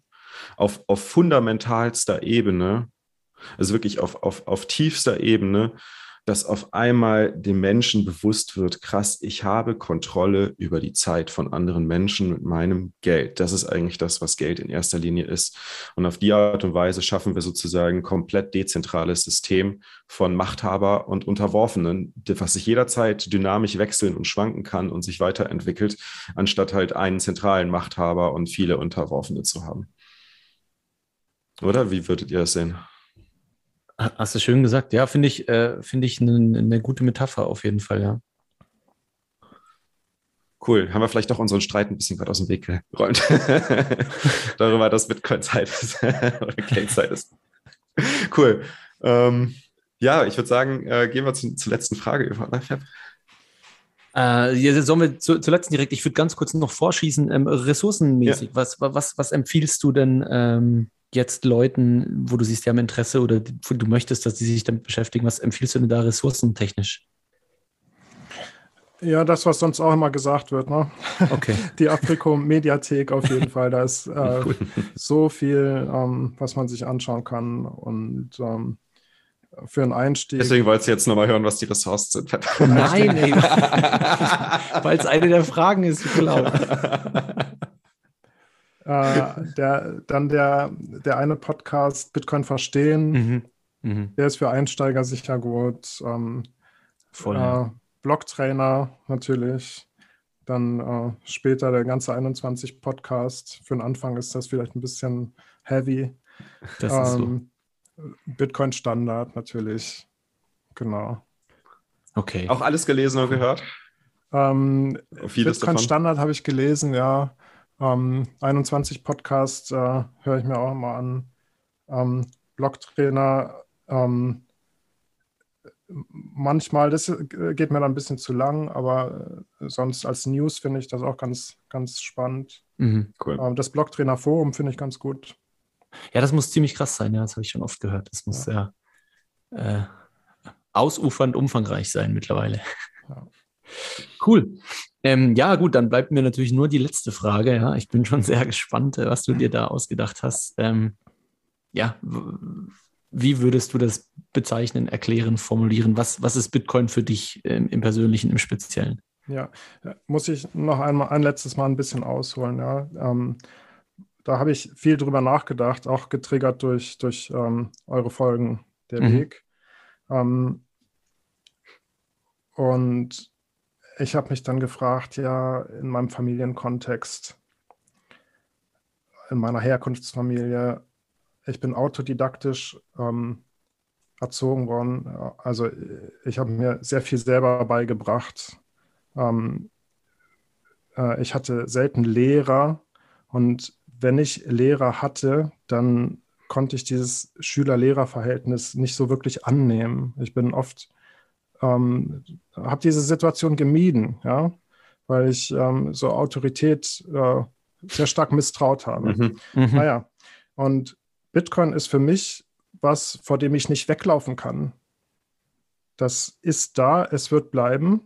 auf, auf fundamentalster Ebene, also wirklich auf, auf, auf tiefster Ebene, dass auf einmal dem Menschen bewusst wird, krass, ich habe Kontrolle über die Zeit von anderen Menschen mit meinem Geld. Das ist eigentlich das, was Geld in erster Linie ist. Und auf die Art und Weise schaffen wir sozusagen ein komplett dezentrales System von Machthaber und Unterworfenen, was sich jederzeit dynamisch wechseln und schwanken kann und sich weiterentwickelt, anstatt halt einen zentralen Machthaber und viele Unterworfene zu haben. Oder wie würdet ihr das sehen? Hast du schön gesagt. Ja, finde ich, äh, finde ich eine ne gute Metapher auf jeden Fall, ja. Cool. Haben wir vielleicht doch unseren Streit ein bisschen gerade aus dem Weg geräumt. Darüber, dass Bitcoin Zeit ist oder Geldzeit ist. Cool. Ähm, ja, ich würde sagen, äh, gehen wir zu, zur letzten Frage über. Äh, ja, sollen wir zu, zuletzt direkt, ich würde ganz kurz noch vorschießen, ähm, ressourcenmäßig, ja. was, was, was empfiehlst du denn ähm, jetzt Leuten, wo du siehst, die haben Interesse oder du möchtest, dass sie sich damit beschäftigen, was empfiehlst du denn da ressourcentechnisch? Ja, das, was sonst auch immer gesagt wird, ne? Okay. Die Afriko-Mediathek auf jeden Fall. Da ist äh, so viel, ähm, was man sich anschauen kann. Und ähm, für einen Einstieg. Deswegen wolltest du jetzt nochmal hören, was die Ressourcen sind. Nein, ey. Weil es eine der Fragen ist, klar. Äh, der, dann der, der eine Podcast Bitcoin verstehen, mhm. Mhm. der ist für Einsteiger sicher gut. Ähm, Voll. Äh, Blocktrainer natürlich. Dann äh, später der ganze 21 Podcast. Für den Anfang ist das vielleicht ein bisschen heavy. Das ähm, ist so. Ähm, Bitcoin Standard natürlich. Genau. Okay. Auch alles gelesen und gehört? Ähm, Bitcoin davon? Standard habe ich gelesen, ja. Ähm, 21 Podcast äh, höre ich mir auch immer an. Ähm, Blogtrainer, ähm, manchmal, das geht mir dann ein bisschen zu lang, aber äh, sonst als News finde ich das auch ganz, ganz spannend. Mhm, cool. Ähm, das Blogtrainer Forum finde ich ganz gut. Ja, das muss ziemlich krass sein, ja, das habe ich schon oft gehört. Das muss ja. sehr äh, ausufernd umfangreich sein mittlerweile. Ja. Cool. Ähm, ja, gut, dann bleibt mir natürlich nur die letzte Frage. Ja, ich bin schon sehr gespannt, äh, was du dir da ausgedacht hast. Ähm, ja, wie würdest du das bezeichnen, erklären, formulieren? Was, was ist Bitcoin für dich ähm, im Persönlichen, im Speziellen? Ja, muss ich noch einmal ein letztes Mal ein bisschen ausholen. Ja. Ähm, da habe ich viel drüber nachgedacht, auch getriggert durch, durch ähm, eure Folgen, der mhm. Weg. Ähm, und ich habe mich dann gefragt, ja, in meinem Familienkontext, in meiner Herkunftsfamilie, ich bin autodidaktisch ähm, erzogen worden. Also ich habe mir sehr viel selber beigebracht. Ähm, äh, ich hatte selten Lehrer und wenn ich Lehrer hatte, dann konnte ich dieses Schüler-Lehrer-Verhältnis nicht so wirklich annehmen. Ich bin oft ähm, habe diese Situation gemieden, ja, weil ich ähm, so Autorität äh, sehr stark misstraut habe. Mhm. Mhm. Naja, und Bitcoin ist für mich was, vor dem ich nicht weglaufen kann. Das ist da, es wird bleiben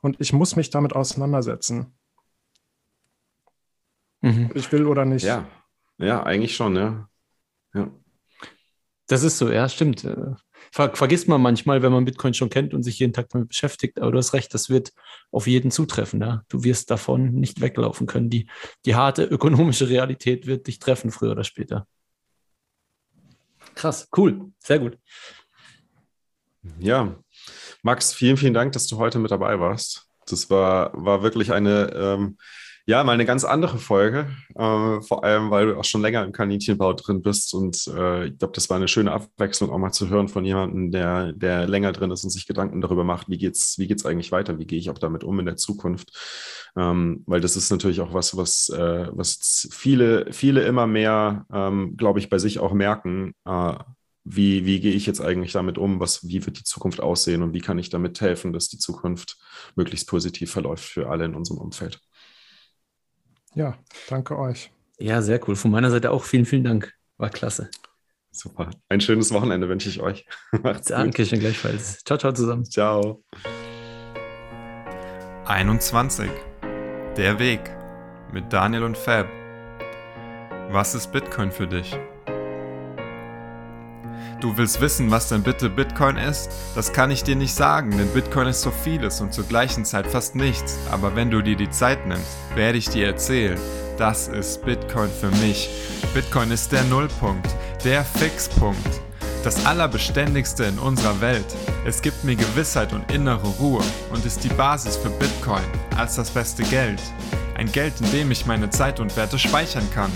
und ich muss mich damit auseinandersetzen. Mhm. Ich will oder nicht. Ja, ja, eigentlich schon, ja. ja. Das ist so, ja, stimmt. Ver vergisst man manchmal, wenn man Bitcoin schon kennt und sich jeden Tag damit beschäftigt. Aber du hast recht, das wird auf jeden zutreffen. Ja? Du wirst davon nicht weglaufen können. Die, die harte ökonomische Realität wird dich treffen, früher oder später. Krass, cool, sehr gut. Ja, Max, vielen, vielen Dank, dass du heute mit dabei warst. Das war, war wirklich eine ähm, ja, mal eine ganz andere Folge, äh, vor allem, weil du auch schon länger im Kaninchenbau drin bist. Und äh, ich glaube, das war eine schöne Abwechslung, auch mal zu hören von jemandem, der, der länger drin ist und sich Gedanken darüber macht, wie geht's, wie geht's eigentlich weiter, wie gehe ich auch damit um in der Zukunft. Ähm, weil das ist natürlich auch was, was, äh, was viele, viele immer mehr, ähm, glaube ich, bei sich auch merken. Äh, wie, wie gehe ich jetzt eigentlich damit um? Was, wie wird die Zukunft aussehen und wie kann ich damit helfen, dass die Zukunft möglichst positiv verläuft für alle in unserem Umfeld? Ja, danke euch. Ja, sehr cool. Von meiner Seite auch vielen, vielen Dank. War klasse. Super. Ein schönes Wochenende wünsche ich euch. Macht's Danke schön gleichfalls. Ciao, ciao zusammen. Ciao. 21. Der Weg mit Daniel und Fab. Was ist Bitcoin für dich? Du willst wissen, was denn bitte Bitcoin ist? Das kann ich dir nicht sagen, denn Bitcoin ist so vieles und zur gleichen Zeit fast nichts. Aber wenn du dir die Zeit nimmst, werde ich dir erzählen. Das ist Bitcoin für mich. Bitcoin ist der Nullpunkt, der Fixpunkt, das Allerbeständigste in unserer Welt. Es gibt mir Gewissheit und innere Ruhe und ist die Basis für Bitcoin als das beste Geld. Ein Geld, in dem ich meine Zeit und Werte speichern kann.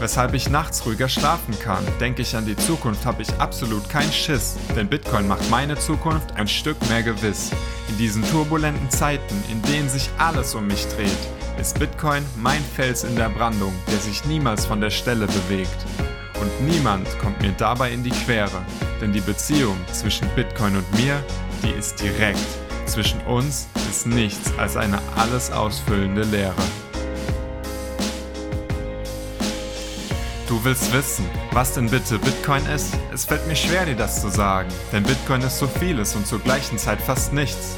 Weshalb ich nachts ruhiger schlafen kann. Denke ich an die Zukunft, habe ich absolut keinen Schiss. Denn Bitcoin macht meine Zukunft ein Stück mehr gewiss. In diesen turbulenten Zeiten, in denen sich alles um mich dreht, ist Bitcoin mein Fels in der Brandung, der sich niemals von der Stelle bewegt. Und niemand kommt mir dabei in die Quere, denn die Beziehung zwischen Bitcoin und mir, die ist direkt. Zwischen uns ist nichts als eine alles ausfüllende Leere. Du willst wissen, was denn bitte Bitcoin ist? Es fällt mir schwer, dir das zu sagen, denn Bitcoin ist so vieles und zur gleichen Zeit fast nichts.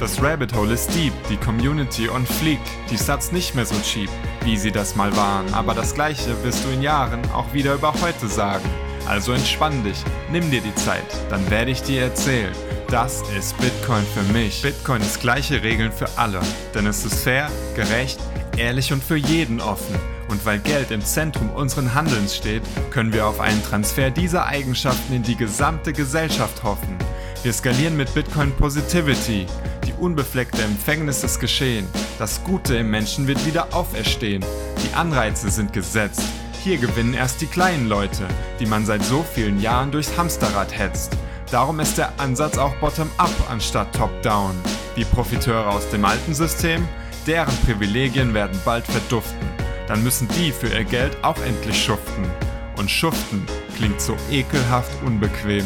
Das Rabbit Hole ist deep, die Community on fleek, die Stats nicht mehr so cheap, wie sie das mal waren, aber das gleiche wirst du in Jahren auch wieder über heute sagen. Also entspann dich, nimm dir die Zeit, dann werde ich dir erzählen. Das ist Bitcoin für mich. Bitcoin ist gleiche Regeln für alle, denn es ist fair, gerecht, ehrlich und für jeden offen. Und weil Geld im Zentrum unseren Handelns steht, können wir auf einen Transfer dieser Eigenschaften in die gesamte Gesellschaft hoffen. Wir skalieren mit Bitcoin Positivity. Die unbefleckte Empfängnis ist geschehen. Das Gute im Menschen wird wieder auferstehen. Die Anreize sind gesetzt. Hier gewinnen erst die kleinen Leute, die man seit so vielen Jahren durchs Hamsterrad hetzt. Darum ist der Ansatz auch bottom-up anstatt top-down. Die Profiteure aus dem alten System, deren Privilegien werden bald verduften dann müssen die für ihr Geld auch endlich schuften. Und schuften klingt so ekelhaft unbequem.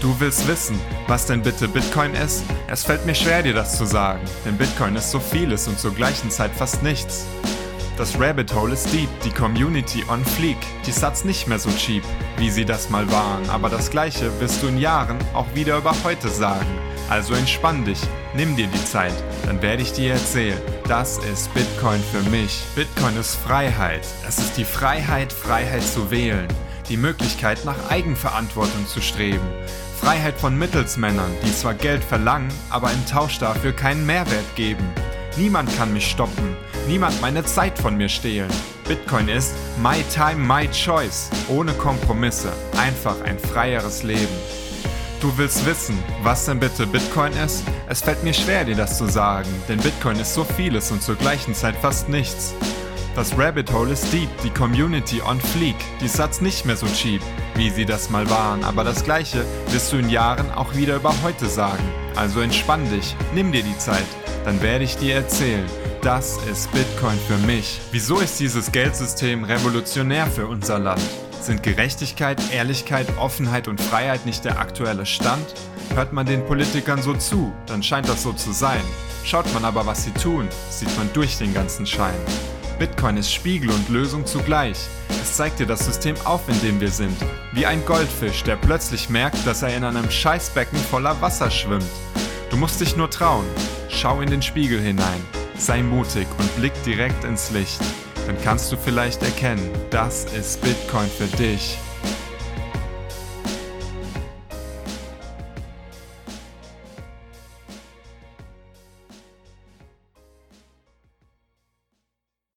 Du willst wissen, was denn bitte Bitcoin ist? Es fällt mir schwer, dir das zu sagen, denn Bitcoin ist so vieles und zur gleichen Zeit fast nichts. Das Rabbit Hole ist deep, die Community on fleek, die Sats nicht mehr so cheap, wie sie das mal waren, aber das gleiche wirst du in Jahren auch wieder über heute sagen. Also entspann dich, nimm dir die Zeit, dann werde ich dir erzählen. Das ist Bitcoin für mich. Bitcoin ist Freiheit. Es ist die Freiheit, Freiheit zu wählen. Die Möglichkeit, nach Eigenverantwortung zu streben. Freiheit von Mittelsmännern, die zwar Geld verlangen, aber im Tausch dafür keinen Mehrwert geben. Niemand kann mich stoppen, niemand meine Zeit von mir stehlen. Bitcoin ist My Time, My Choice, ohne Kompromisse, einfach ein freieres Leben. Du willst wissen, was denn bitte Bitcoin ist? Es fällt mir schwer, dir das zu sagen, denn Bitcoin ist so vieles und zur gleichen Zeit fast nichts. Das Rabbit Hole ist deep, die Community on fleek, die Satz nicht mehr so cheap, wie sie das mal waren, aber das gleiche wirst du in Jahren auch wieder über heute sagen. Also entspann dich, nimm dir die Zeit, dann werde ich dir erzählen. Das ist Bitcoin für mich. Wieso ist dieses Geldsystem revolutionär für unser Land? Sind Gerechtigkeit, Ehrlichkeit, Offenheit und Freiheit nicht der aktuelle Stand? Hört man den Politikern so zu, dann scheint das so zu sein. Schaut man aber, was sie tun, sieht man durch den ganzen Schein. Bitcoin ist Spiegel und Lösung zugleich. Es zeigt dir das System auf, in dem wir sind. Wie ein Goldfisch, der plötzlich merkt, dass er in einem Scheißbecken voller Wasser schwimmt. Du musst dich nur trauen. Schau in den Spiegel hinein. Sei mutig und blick direkt ins Licht. Dann kannst du vielleicht erkennen, das ist Bitcoin für dich.